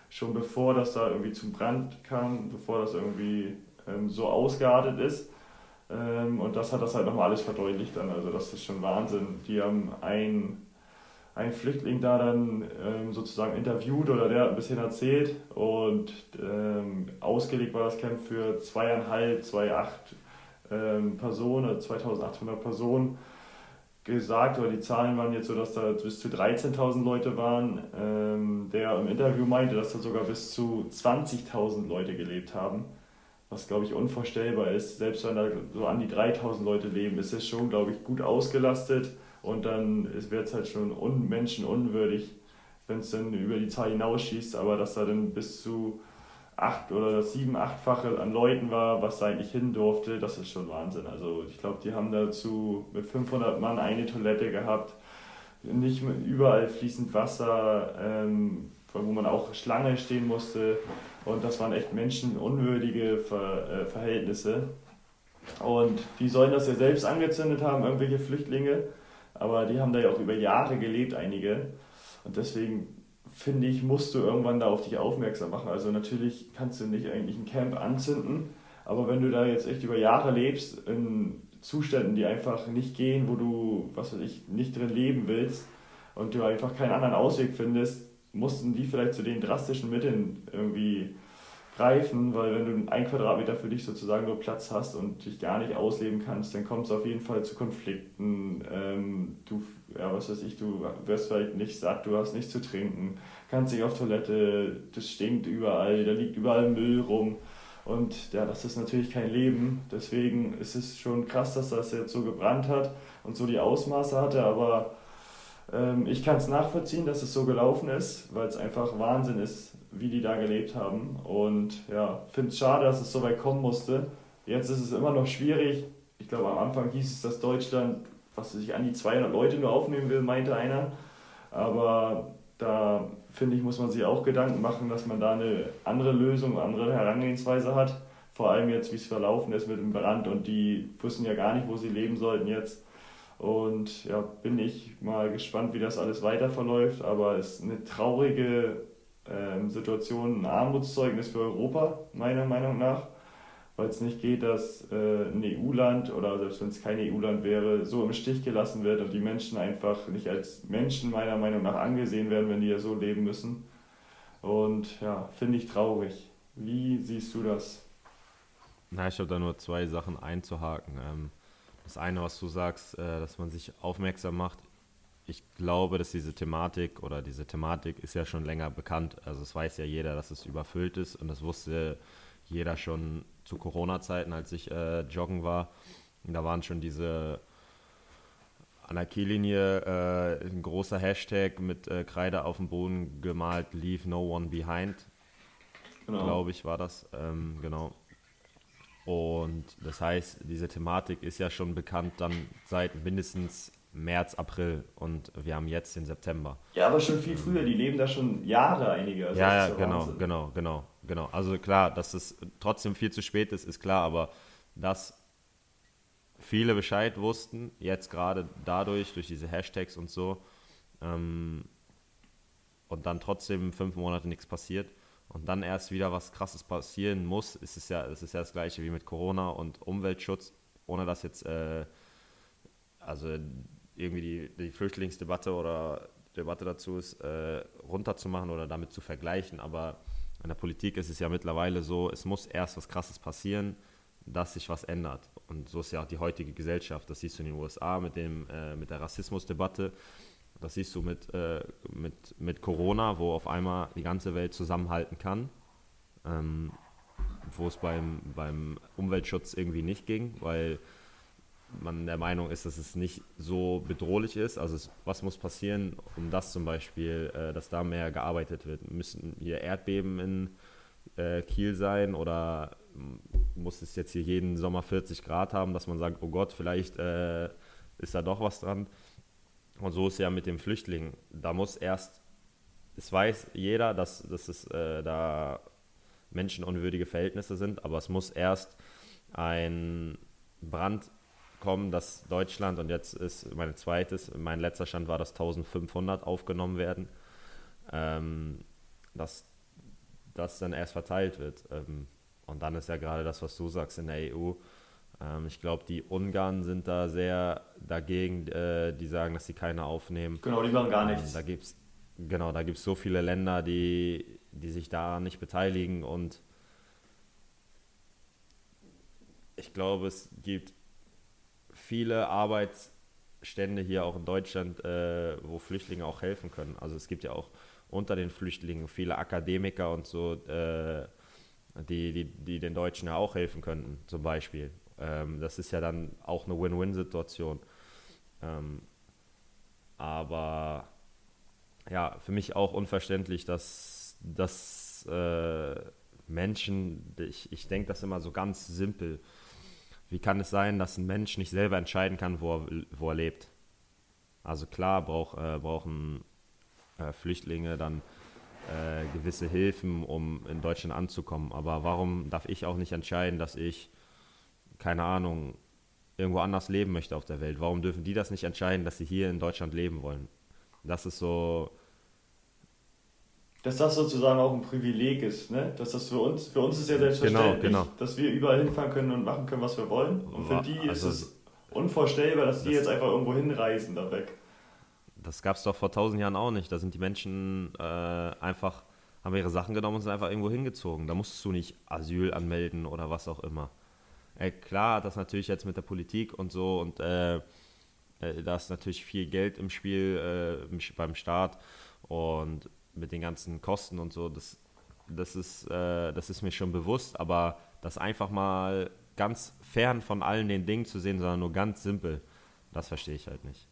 schon bevor das da irgendwie zum Brand kam, bevor das irgendwie ähm, so ausgeartet ist. Ähm, und das hat das halt nochmal alles verdeutlicht dann. Also das ist schon Wahnsinn. Die haben einen, einen Flüchtling da dann ähm, sozusagen interviewt oder der hat ein bisschen erzählt und ähm, ausgelegt war das Camp für zweieinhalb, zweiacht ähm, Personen, 2800 Personen gesagt, oder die Zahlen waren jetzt so, dass da bis zu 13.000 Leute waren. Ähm, der im Interview meinte, dass da sogar bis zu 20.000 Leute gelebt haben, was glaube ich unvorstellbar ist. Selbst wenn da so an die 3.000 Leute leben, ist es schon, glaube ich, gut ausgelastet und dann wird es halt schon un menschenunwürdig, wenn es dann über die Zahl hinausschießt, aber dass da dann bis zu acht oder das sieben, achtfache an Leuten war, was da eigentlich hin durfte, das ist schon Wahnsinn. Also ich glaube, die haben dazu mit 500 Mann eine Toilette gehabt, nicht überall fließend Wasser, ähm, wo man auch Schlange stehen musste und das waren echt menschenunwürdige Ver äh, Verhältnisse. Und die sollen das ja selbst angezündet haben, irgendwelche Flüchtlinge, aber die haben da ja auch über Jahre gelebt, einige. Und deswegen finde ich, musst du irgendwann da auf dich aufmerksam machen. Also natürlich kannst du nicht eigentlich ein Camp anzünden, aber wenn du da jetzt echt über Jahre lebst, in Zuständen, die einfach nicht gehen, wo du, was weiß ich, nicht drin leben willst und du einfach keinen anderen Ausweg findest, mussten die vielleicht zu den drastischen Mitteln irgendwie greifen, weil wenn du ein Quadratmeter für dich sozusagen nur Platz hast und dich gar nicht ausleben kannst, dann kommt es auf jeden Fall zu Konflikten. Ähm, du, ja, was weiß ich, du wirst vielleicht nicht satt, du hast nichts zu trinken, kannst nicht auf Toilette, das stinkt überall, da liegt überall Müll rum. Und ja, das ist natürlich kein Leben. Deswegen ist es schon krass, dass das jetzt so gebrannt hat und so die Ausmaße hatte, aber ähm, ich kann es nachvollziehen, dass es so gelaufen ist, weil es einfach Wahnsinn ist, wie die da gelebt haben. Und ja, finde es schade, dass es so weit kommen musste, jetzt ist es immer noch schwierig. Ich glaube, am Anfang hieß es, dass Deutschland, was sich an die 200 Leute nur aufnehmen will, meinte einer. Aber da finde ich, muss man sich auch Gedanken machen, dass man da eine andere Lösung, eine andere Herangehensweise hat. Vor allem jetzt, wie es verlaufen ist mit dem Brand und die wussten ja gar nicht, wo sie leben sollten jetzt. Und ja, bin ich mal gespannt, wie das alles weiter verläuft. Aber es ist eine traurige ähm, Situation, ein Armutszeugnis für Europa, meiner Meinung nach. Weil es nicht geht, dass äh, ein EU-Land oder selbst wenn es kein EU-Land wäre, so im Stich gelassen wird und die Menschen einfach nicht als Menschen meiner Meinung nach angesehen werden, wenn die ja so leben müssen. Und ja, finde ich traurig. Wie siehst du das? Na, ich habe da nur zwei Sachen einzuhaken. Ähm, das eine, was du sagst, äh, dass man sich aufmerksam macht. Ich glaube, dass diese Thematik oder diese Thematik ist ja schon länger bekannt. Also es weiß ja jeder, dass es überfüllt ist und das wusste jeder schon zu Corona-Zeiten, als ich äh, joggen war. Und da waren schon diese an der Kiellinie äh, ein großer Hashtag mit äh, Kreide auf dem Boden gemalt, Leave No One Behind. Genau. Glaube ich, war das. Ähm, genau. Und das heißt, diese Thematik ist ja schon bekannt dann seit mindestens März, April und wir haben jetzt den September. Ja, aber schon viel früher, die leben da schon Jahre einige. Also ja, ja, genau, Wahnsinn. genau, genau, genau. Also klar, dass es trotzdem viel zu spät ist, ist klar, aber dass viele Bescheid wussten, jetzt gerade dadurch, durch diese Hashtags und so, ähm, und dann trotzdem fünf Monate nichts passiert, und dann erst wieder was Krasses passieren muss, ist es ja, es ist ja das gleiche wie mit Corona und Umweltschutz, ohne dass jetzt, äh, also irgendwie die, die Flüchtlingsdebatte oder Debatte dazu ist, äh, runterzumachen oder damit zu vergleichen. Aber in der Politik ist es ja mittlerweile so, es muss erst was Krasses passieren, dass sich was ändert. Und so ist ja auch die heutige Gesellschaft. Das siehst du in den USA mit, dem, äh, mit der Rassismusdebatte. Das siehst du mit, äh, mit, mit Corona, wo auf einmal die ganze Welt zusammenhalten kann, ähm, wo es beim, beim Umweltschutz irgendwie nicht ging, weil man der Meinung ist, dass es nicht so bedrohlich ist. Also es, was muss passieren, um das zum Beispiel, äh, dass da mehr gearbeitet wird? Müssen hier Erdbeben in äh, Kiel sein oder muss es jetzt hier jeden Sommer 40 Grad haben, dass man sagt, oh Gott, vielleicht äh, ist da doch was dran. Und so ist ja mit den Flüchtlingen. Da muss erst, es weiß jeder, dass, dass es äh, da menschenunwürdige Verhältnisse sind, aber es muss erst ein Brand kommen, dass Deutschland, und jetzt ist mein zweites, mein letzter Stand war, dass 1500 aufgenommen werden, ähm, dass das dann erst verteilt wird. Ähm, und dann ist ja gerade das, was du sagst in der EU, ähm, ich glaube, die Ungarn sind da sehr dagegen, äh, die sagen, dass sie keine aufnehmen. Genau, die machen gar ähm, nichts. da gibt's, genau, da gibt es so viele Länder, die, die sich da nicht beteiligen und ich glaube, es gibt viele Arbeitsstände hier auch in Deutschland, äh, wo Flüchtlinge auch helfen können. Also es gibt ja auch unter den Flüchtlingen viele Akademiker und so, äh, die, die, die den Deutschen ja auch helfen könnten, zum Beispiel. Ähm, das ist ja dann auch eine Win-Win-Situation. Ähm, aber ja, für mich auch unverständlich, dass, dass äh, Menschen, ich, ich denke das immer so ganz simpel, wie kann es sein, dass ein Mensch nicht selber entscheiden kann, wo er, wo er lebt? Also klar brauch, äh, brauchen äh, Flüchtlinge dann äh, gewisse Hilfen, um in Deutschland anzukommen. Aber warum darf ich auch nicht entscheiden, dass ich keine Ahnung, irgendwo anders leben möchte auf der Welt. Warum dürfen die das nicht entscheiden, dass sie hier in Deutschland leben wollen? Das ist so. Dass das sozusagen auch ein Privileg ist, ne? Dass das für uns, für uns ist ja selbstverständlich, genau, genau. dass wir überall hinfahren können und machen können, was wir wollen. Und für die also, ist es unvorstellbar, dass die das, jetzt einfach irgendwo hinreisen da weg. Das gab es doch vor tausend Jahren auch nicht. Da sind die Menschen äh, einfach, haben ihre Sachen genommen und sind einfach irgendwo hingezogen. Da musstest du nicht Asyl anmelden oder was auch immer. Äh, klar, das natürlich jetzt mit der Politik und so und äh, äh, da ist natürlich viel Geld im Spiel äh, beim Staat und mit den ganzen Kosten und so, das, das, ist, äh, das ist mir schon bewusst, aber das einfach mal ganz fern von allen den Dingen zu sehen, sondern nur ganz simpel, das verstehe ich halt nicht.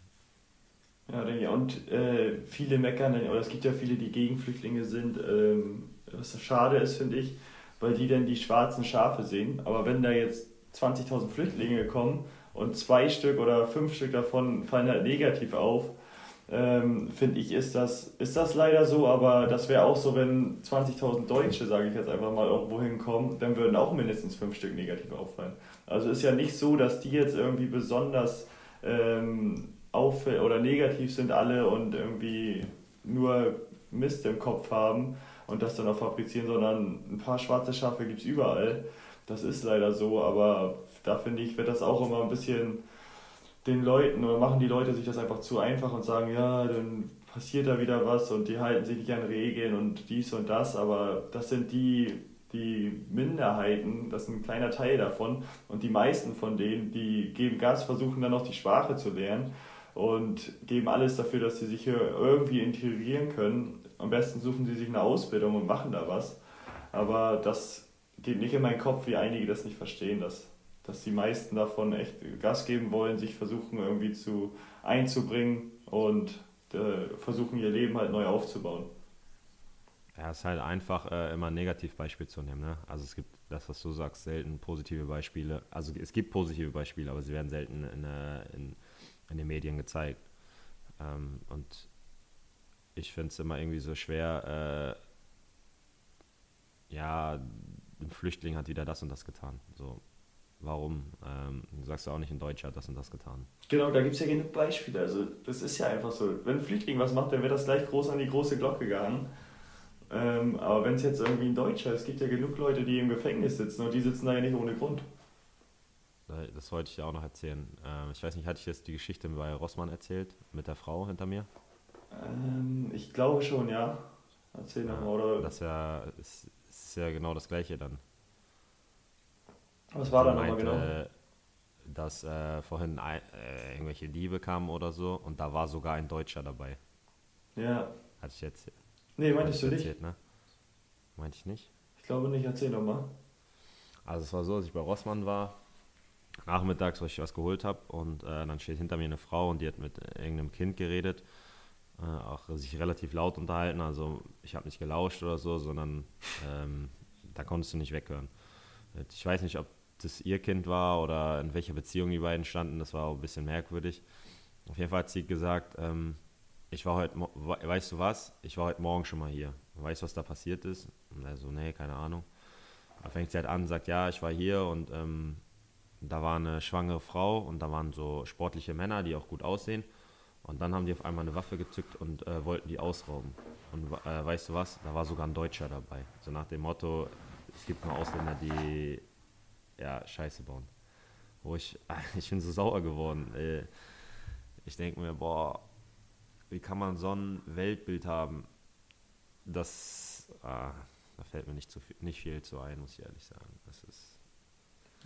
Ja, denke ich. Und äh, viele meckern, oder es gibt ja viele, die gegen Flüchtlinge sind, ähm, was schade ist, finde ich, weil die dann die schwarzen Schafe sehen. Aber wenn da jetzt 20.000 Flüchtlinge gekommen und zwei Stück oder fünf Stück davon fallen halt negativ auf. Ähm, Finde ich, ist das, ist das leider so, aber das wäre auch so, wenn 20.000 Deutsche, sage ich jetzt einfach mal, irgendwo hinkommen, dann würden auch mindestens fünf Stück negativ auffallen. Also ist ja nicht so, dass die jetzt irgendwie besonders ähm, auffällt oder negativ sind alle und irgendwie nur Mist im Kopf haben und das dann auch fabrizieren, sondern ein paar schwarze Schafe gibt es überall. Das ist leider so, aber da finde ich, wird das auch immer ein bisschen den Leuten oder machen die Leute sich das einfach zu einfach und sagen, ja, dann passiert da wieder was und die halten sich nicht an Regeln und dies und das, aber das sind die, die Minderheiten, das ist ein kleiner Teil davon und die meisten von denen, die geben Gas, versuchen dann noch die Sprache zu lernen und geben alles dafür, dass sie sich hier irgendwie integrieren können. Am besten suchen sie sich eine Ausbildung und machen da was, aber das geht nicht in meinen Kopf, wie einige das nicht verstehen, dass dass die meisten davon echt Gas geben wollen, sich versuchen irgendwie zu einzubringen und äh, versuchen ihr Leben halt neu aufzubauen. Ja, es ist halt einfach äh, immer ein Negativbeispiel zu nehmen. Ne? Also es gibt, das, was du sagst, selten positive Beispiele. Also es gibt positive Beispiele, aber sie werden selten in, äh, in, in den Medien gezeigt. Ähm, und ich finde es immer irgendwie so schwer, äh, ja, ein Flüchtling hat wieder das und das getan. So, warum? Ähm, du sagst ja auch nicht, ein Deutscher hat das und das getan. Genau, da gibt es ja genug Beispiele. Also das ist ja einfach so. Wenn ein Flüchtling was macht, dann wird das gleich groß an die große Glocke gehangen. Ähm, aber wenn es jetzt irgendwie ein Deutscher ist, es gibt ja genug Leute, die im Gefängnis sitzen und die sitzen da ja nicht ohne Grund. Das wollte ich dir auch noch erzählen. Ähm, ich weiß nicht, hatte ich jetzt die Geschichte bei Rossmann erzählt, mit der Frau hinter mir? Ähm, ich glaube schon, ja. Erzähl ja, nochmal, oder? Das ja, ist, ist ja genau das Gleiche dann. Was war da nochmal genau? Dass äh, vorhin ein, äh, irgendwelche Liebe kamen oder so und da war sogar ein Deutscher dabei. Ja. Hatte ich jetzt. Nee, meintest du erzählt, nicht? Ne? Meinte ich nicht? Ich glaube nicht, erzähl nochmal. Also es war so, dass ich bei Rossmann war, nachmittags, wo ich was geholt habe und äh, dann steht hinter mir eine Frau und die hat mit irgendeinem Kind geredet, äh, auch sich relativ laut unterhalten, also ich habe nicht gelauscht oder so, sondern ähm, da konntest du nicht weghören. Ich weiß nicht, ob das ihr Kind war oder in welcher Beziehung die beiden standen. Das war auch ein bisschen merkwürdig. Auf jeden Fall hat sie gesagt, ähm, ich war heute, weißt du was, ich war heute Morgen schon mal hier. Weißt du, was da passiert ist? Und er so, nee, keine Ahnung. Da fängt sie halt an, sagt, ja, ich war hier und ähm, da war eine schwangere Frau und da waren so sportliche Männer, die auch gut aussehen. Und dann haben die auf einmal eine Waffe gezückt und äh, wollten die ausrauben. Und äh, weißt du was, da war sogar ein Deutscher dabei. So nach dem Motto, es gibt nur Ausländer, die ja, Scheiße bauen. Wo ich, ich bin so sauer geworden. Ich denke mir, boah, wie kann man so ein Weltbild haben? Das, ah, da fällt mir nicht, zu viel, nicht viel zu ein, muss ich ehrlich sagen. Das ist.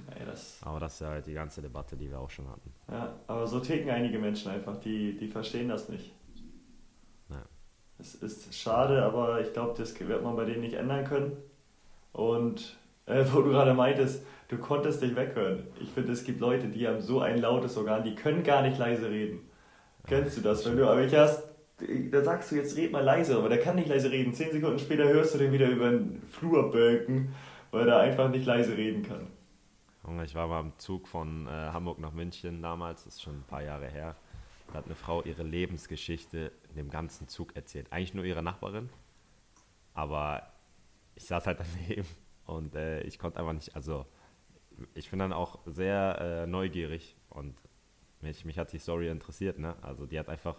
Naja, das aber das ist ja halt die ganze Debatte, die wir auch schon hatten. Ja, aber so ticken einige Menschen einfach, die, die verstehen das nicht. Es ist schade, aber ich glaube, das wird man bei denen nicht ändern können. Und äh, wo du gerade meintest, du konntest dich weghören. Ich finde, es gibt Leute, die haben so ein lautes Organ, die können gar nicht leise reden. Kennst du das? Wenn du aber ich hast, da sagst du jetzt red mal leise, aber der kann nicht leise reden. Zehn Sekunden später hörst du den wieder über den Flur bölken, weil er einfach nicht leise reden kann. Ich war mal im Zug von äh, Hamburg nach München damals, das ist schon ein paar Jahre her. Da hat eine Frau ihre Lebensgeschichte in dem ganzen Zug erzählt. Eigentlich nur ihre Nachbarin, aber ich saß halt daneben und äh, ich konnte einfach nicht, also ich bin dann auch sehr äh, neugierig und mich, mich hat die Story interessiert, ne? Also die hat einfach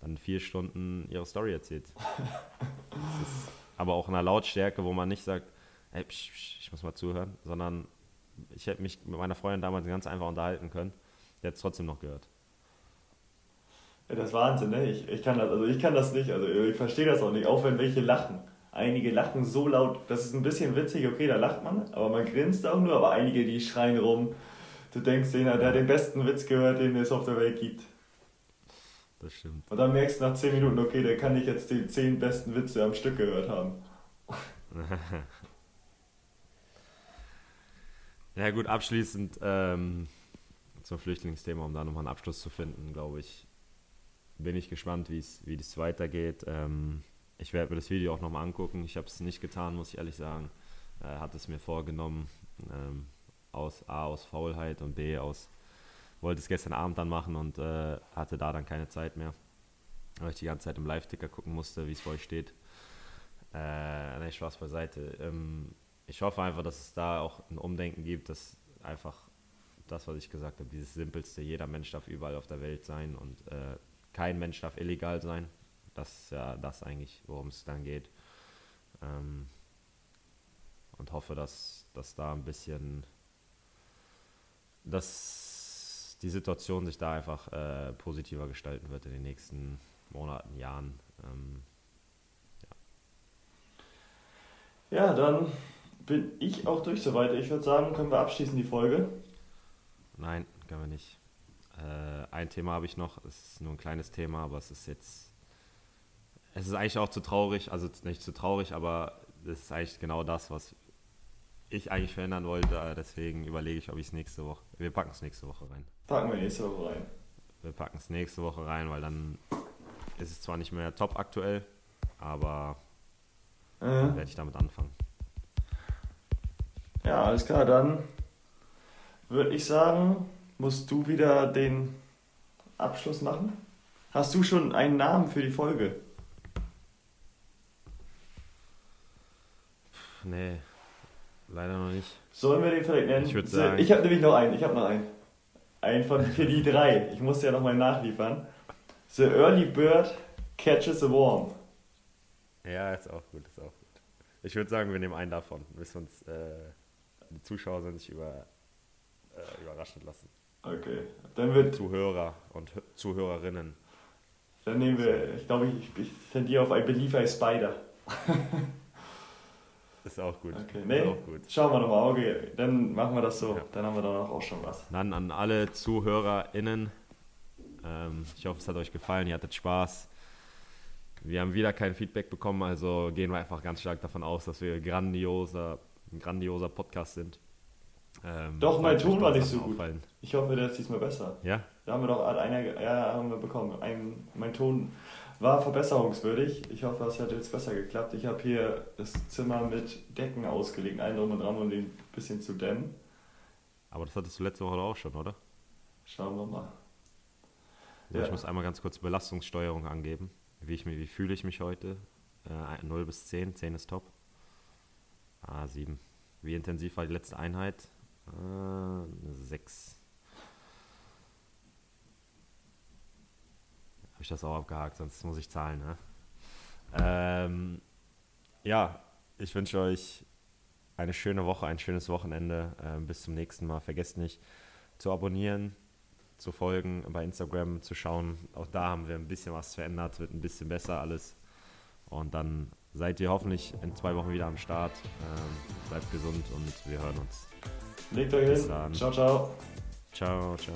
dann vier Stunden ihre Story erzählt. aber auch in einer Lautstärke, wo man nicht sagt, hey, psch, psch, ich muss mal zuhören, sondern ich hätte mich mit meiner Freundin damals ganz einfach unterhalten können. Die hat es trotzdem noch gehört. Ja, das ist Wahnsinn, ne? Ich, ich, kann das, also ich kann das nicht, also ich verstehe das auch nicht, auch wenn welche lachen. Einige lachen so laut, das ist ein bisschen witzig, okay, da lacht man, aber man grinst auch nur, aber einige, die schreien rum. Du denkst, der hat den besten Witz gehört, den es auf der Welt gibt. Das stimmt. Und dann merkst du nach 10 Minuten, okay, der kann nicht jetzt die 10 besten Witze am Stück gehört haben. ja gut, abschließend ähm, zum Flüchtlingsthema, um da nochmal einen Abschluss zu finden, glaube ich, bin ich gespannt, wie es weitergeht. Ähm, ich werde mir das Video auch nochmal angucken. Ich habe es nicht getan, muss ich ehrlich sagen. Äh, hat es mir vorgenommen. Ähm, aus A aus Faulheit und B aus wollte es gestern Abend dann machen und äh, hatte da dann keine Zeit mehr, weil ich die ganze Zeit im Live-Ticker gucken musste, wie es vor euch steht. Äh, ne, Spaß beiseite. Ähm, ich hoffe einfach, dass es da auch ein Umdenken gibt, dass einfach das, was ich gesagt habe, dieses Simpelste, jeder Mensch darf überall auf der Welt sein und äh, kein Mensch darf illegal sein. Das ist ja das eigentlich, worum es dann geht. Ähm, und hoffe, dass, dass da ein bisschen, dass die Situation sich da einfach äh, positiver gestalten wird in den nächsten Monaten, Jahren. Ähm, ja. ja, dann bin ich auch durch soweit. Ich würde sagen, können wir abschließen die Folge. Nein, können wir nicht. Äh, ein Thema habe ich noch, es ist nur ein kleines Thema, aber es ist jetzt, es ist eigentlich auch zu traurig, also nicht zu traurig, aber es ist eigentlich genau das, was ich eigentlich verändern wollte. Deswegen überlege ich, ob ich es nächste Woche, wir packen es nächste Woche rein. Packen wir nächste Woche rein. Wir packen es nächste Woche rein, weil dann ist es zwar nicht mehr top aktuell, aber äh. werde ich damit anfangen. Ja, alles klar, dann würde ich sagen, musst du wieder den Abschluss machen. Hast du schon einen Namen für die Folge? Nee, leider noch nicht. Sollen wir den vielleicht nennen? Ich würde sagen. Ich habe nämlich noch einen. Ich habe noch einen. Einen von für die drei. Ich musste ja nochmal nachliefern. The Early Bird Catches a Worm. Ja, ist auch gut, ist auch gut. Ich würde sagen, wir nehmen einen davon, bis uns äh, die Zuschauer sind sich über, äh, überraschen lassen. Okay, dann wird. Zuhörer und Zuhörerinnen. Dann nehmen wir, ich glaube, ich, ich tendiere auf I Believe I Spider. Ist auch gut. Okay, nee, auch gut. schauen wir nochmal. Okay, dann machen wir das so. Ja. Dann haben wir danach auch schon was. Dann an alle ZuhörerInnen. Ähm, ich hoffe, es hat euch gefallen. Ihr hattet Spaß. Wir haben wieder kein Feedback bekommen, also gehen wir einfach ganz stark davon aus, dass wir grandioser, ein grandioser Podcast sind. Ähm, Doch, mein Ton war nicht so gut. Auffallen. Ich hoffe, der ist diesmal besser. Ja? Da haben wir doch einer, ja, haben wir bekommen. Ein, mein Ton war verbesserungswürdig. Ich hoffe, es hat jetzt besser geklappt. Ich habe hier das Zimmer mit Decken ausgelegt, einen drum und dran, um den ein bisschen zu dämmen. Aber das hattest du letzte Woche auch schon, oder? Schauen wir mal. Also ja. Ich muss einmal ganz kurz Belastungssteuerung angeben. Wie, ich, wie fühle ich mich heute? Äh, 0 bis 10. 10 ist top. Ah, 7. Wie intensiv war die letzte Einheit? Äh, 6. Habe ich das auch abgehakt, sonst muss ich zahlen. Ne? Ähm, ja, ich wünsche euch eine schöne Woche, ein schönes Wochenende. Ähm, bis zum nächsten Mal. Vergesst nicht zu abonnieren, zu folgen, bei Instagram zu schauen. Auch da haben wir ein bisschen was verändert, wird ein bisschen besser alles. Und dann seid ihr hoffentlich in zwei Wochen wieder am Start. Ähm, bleibt gesund und wir hören uns. Legt euch hin. Ciao, ciao. Ciao, ciao.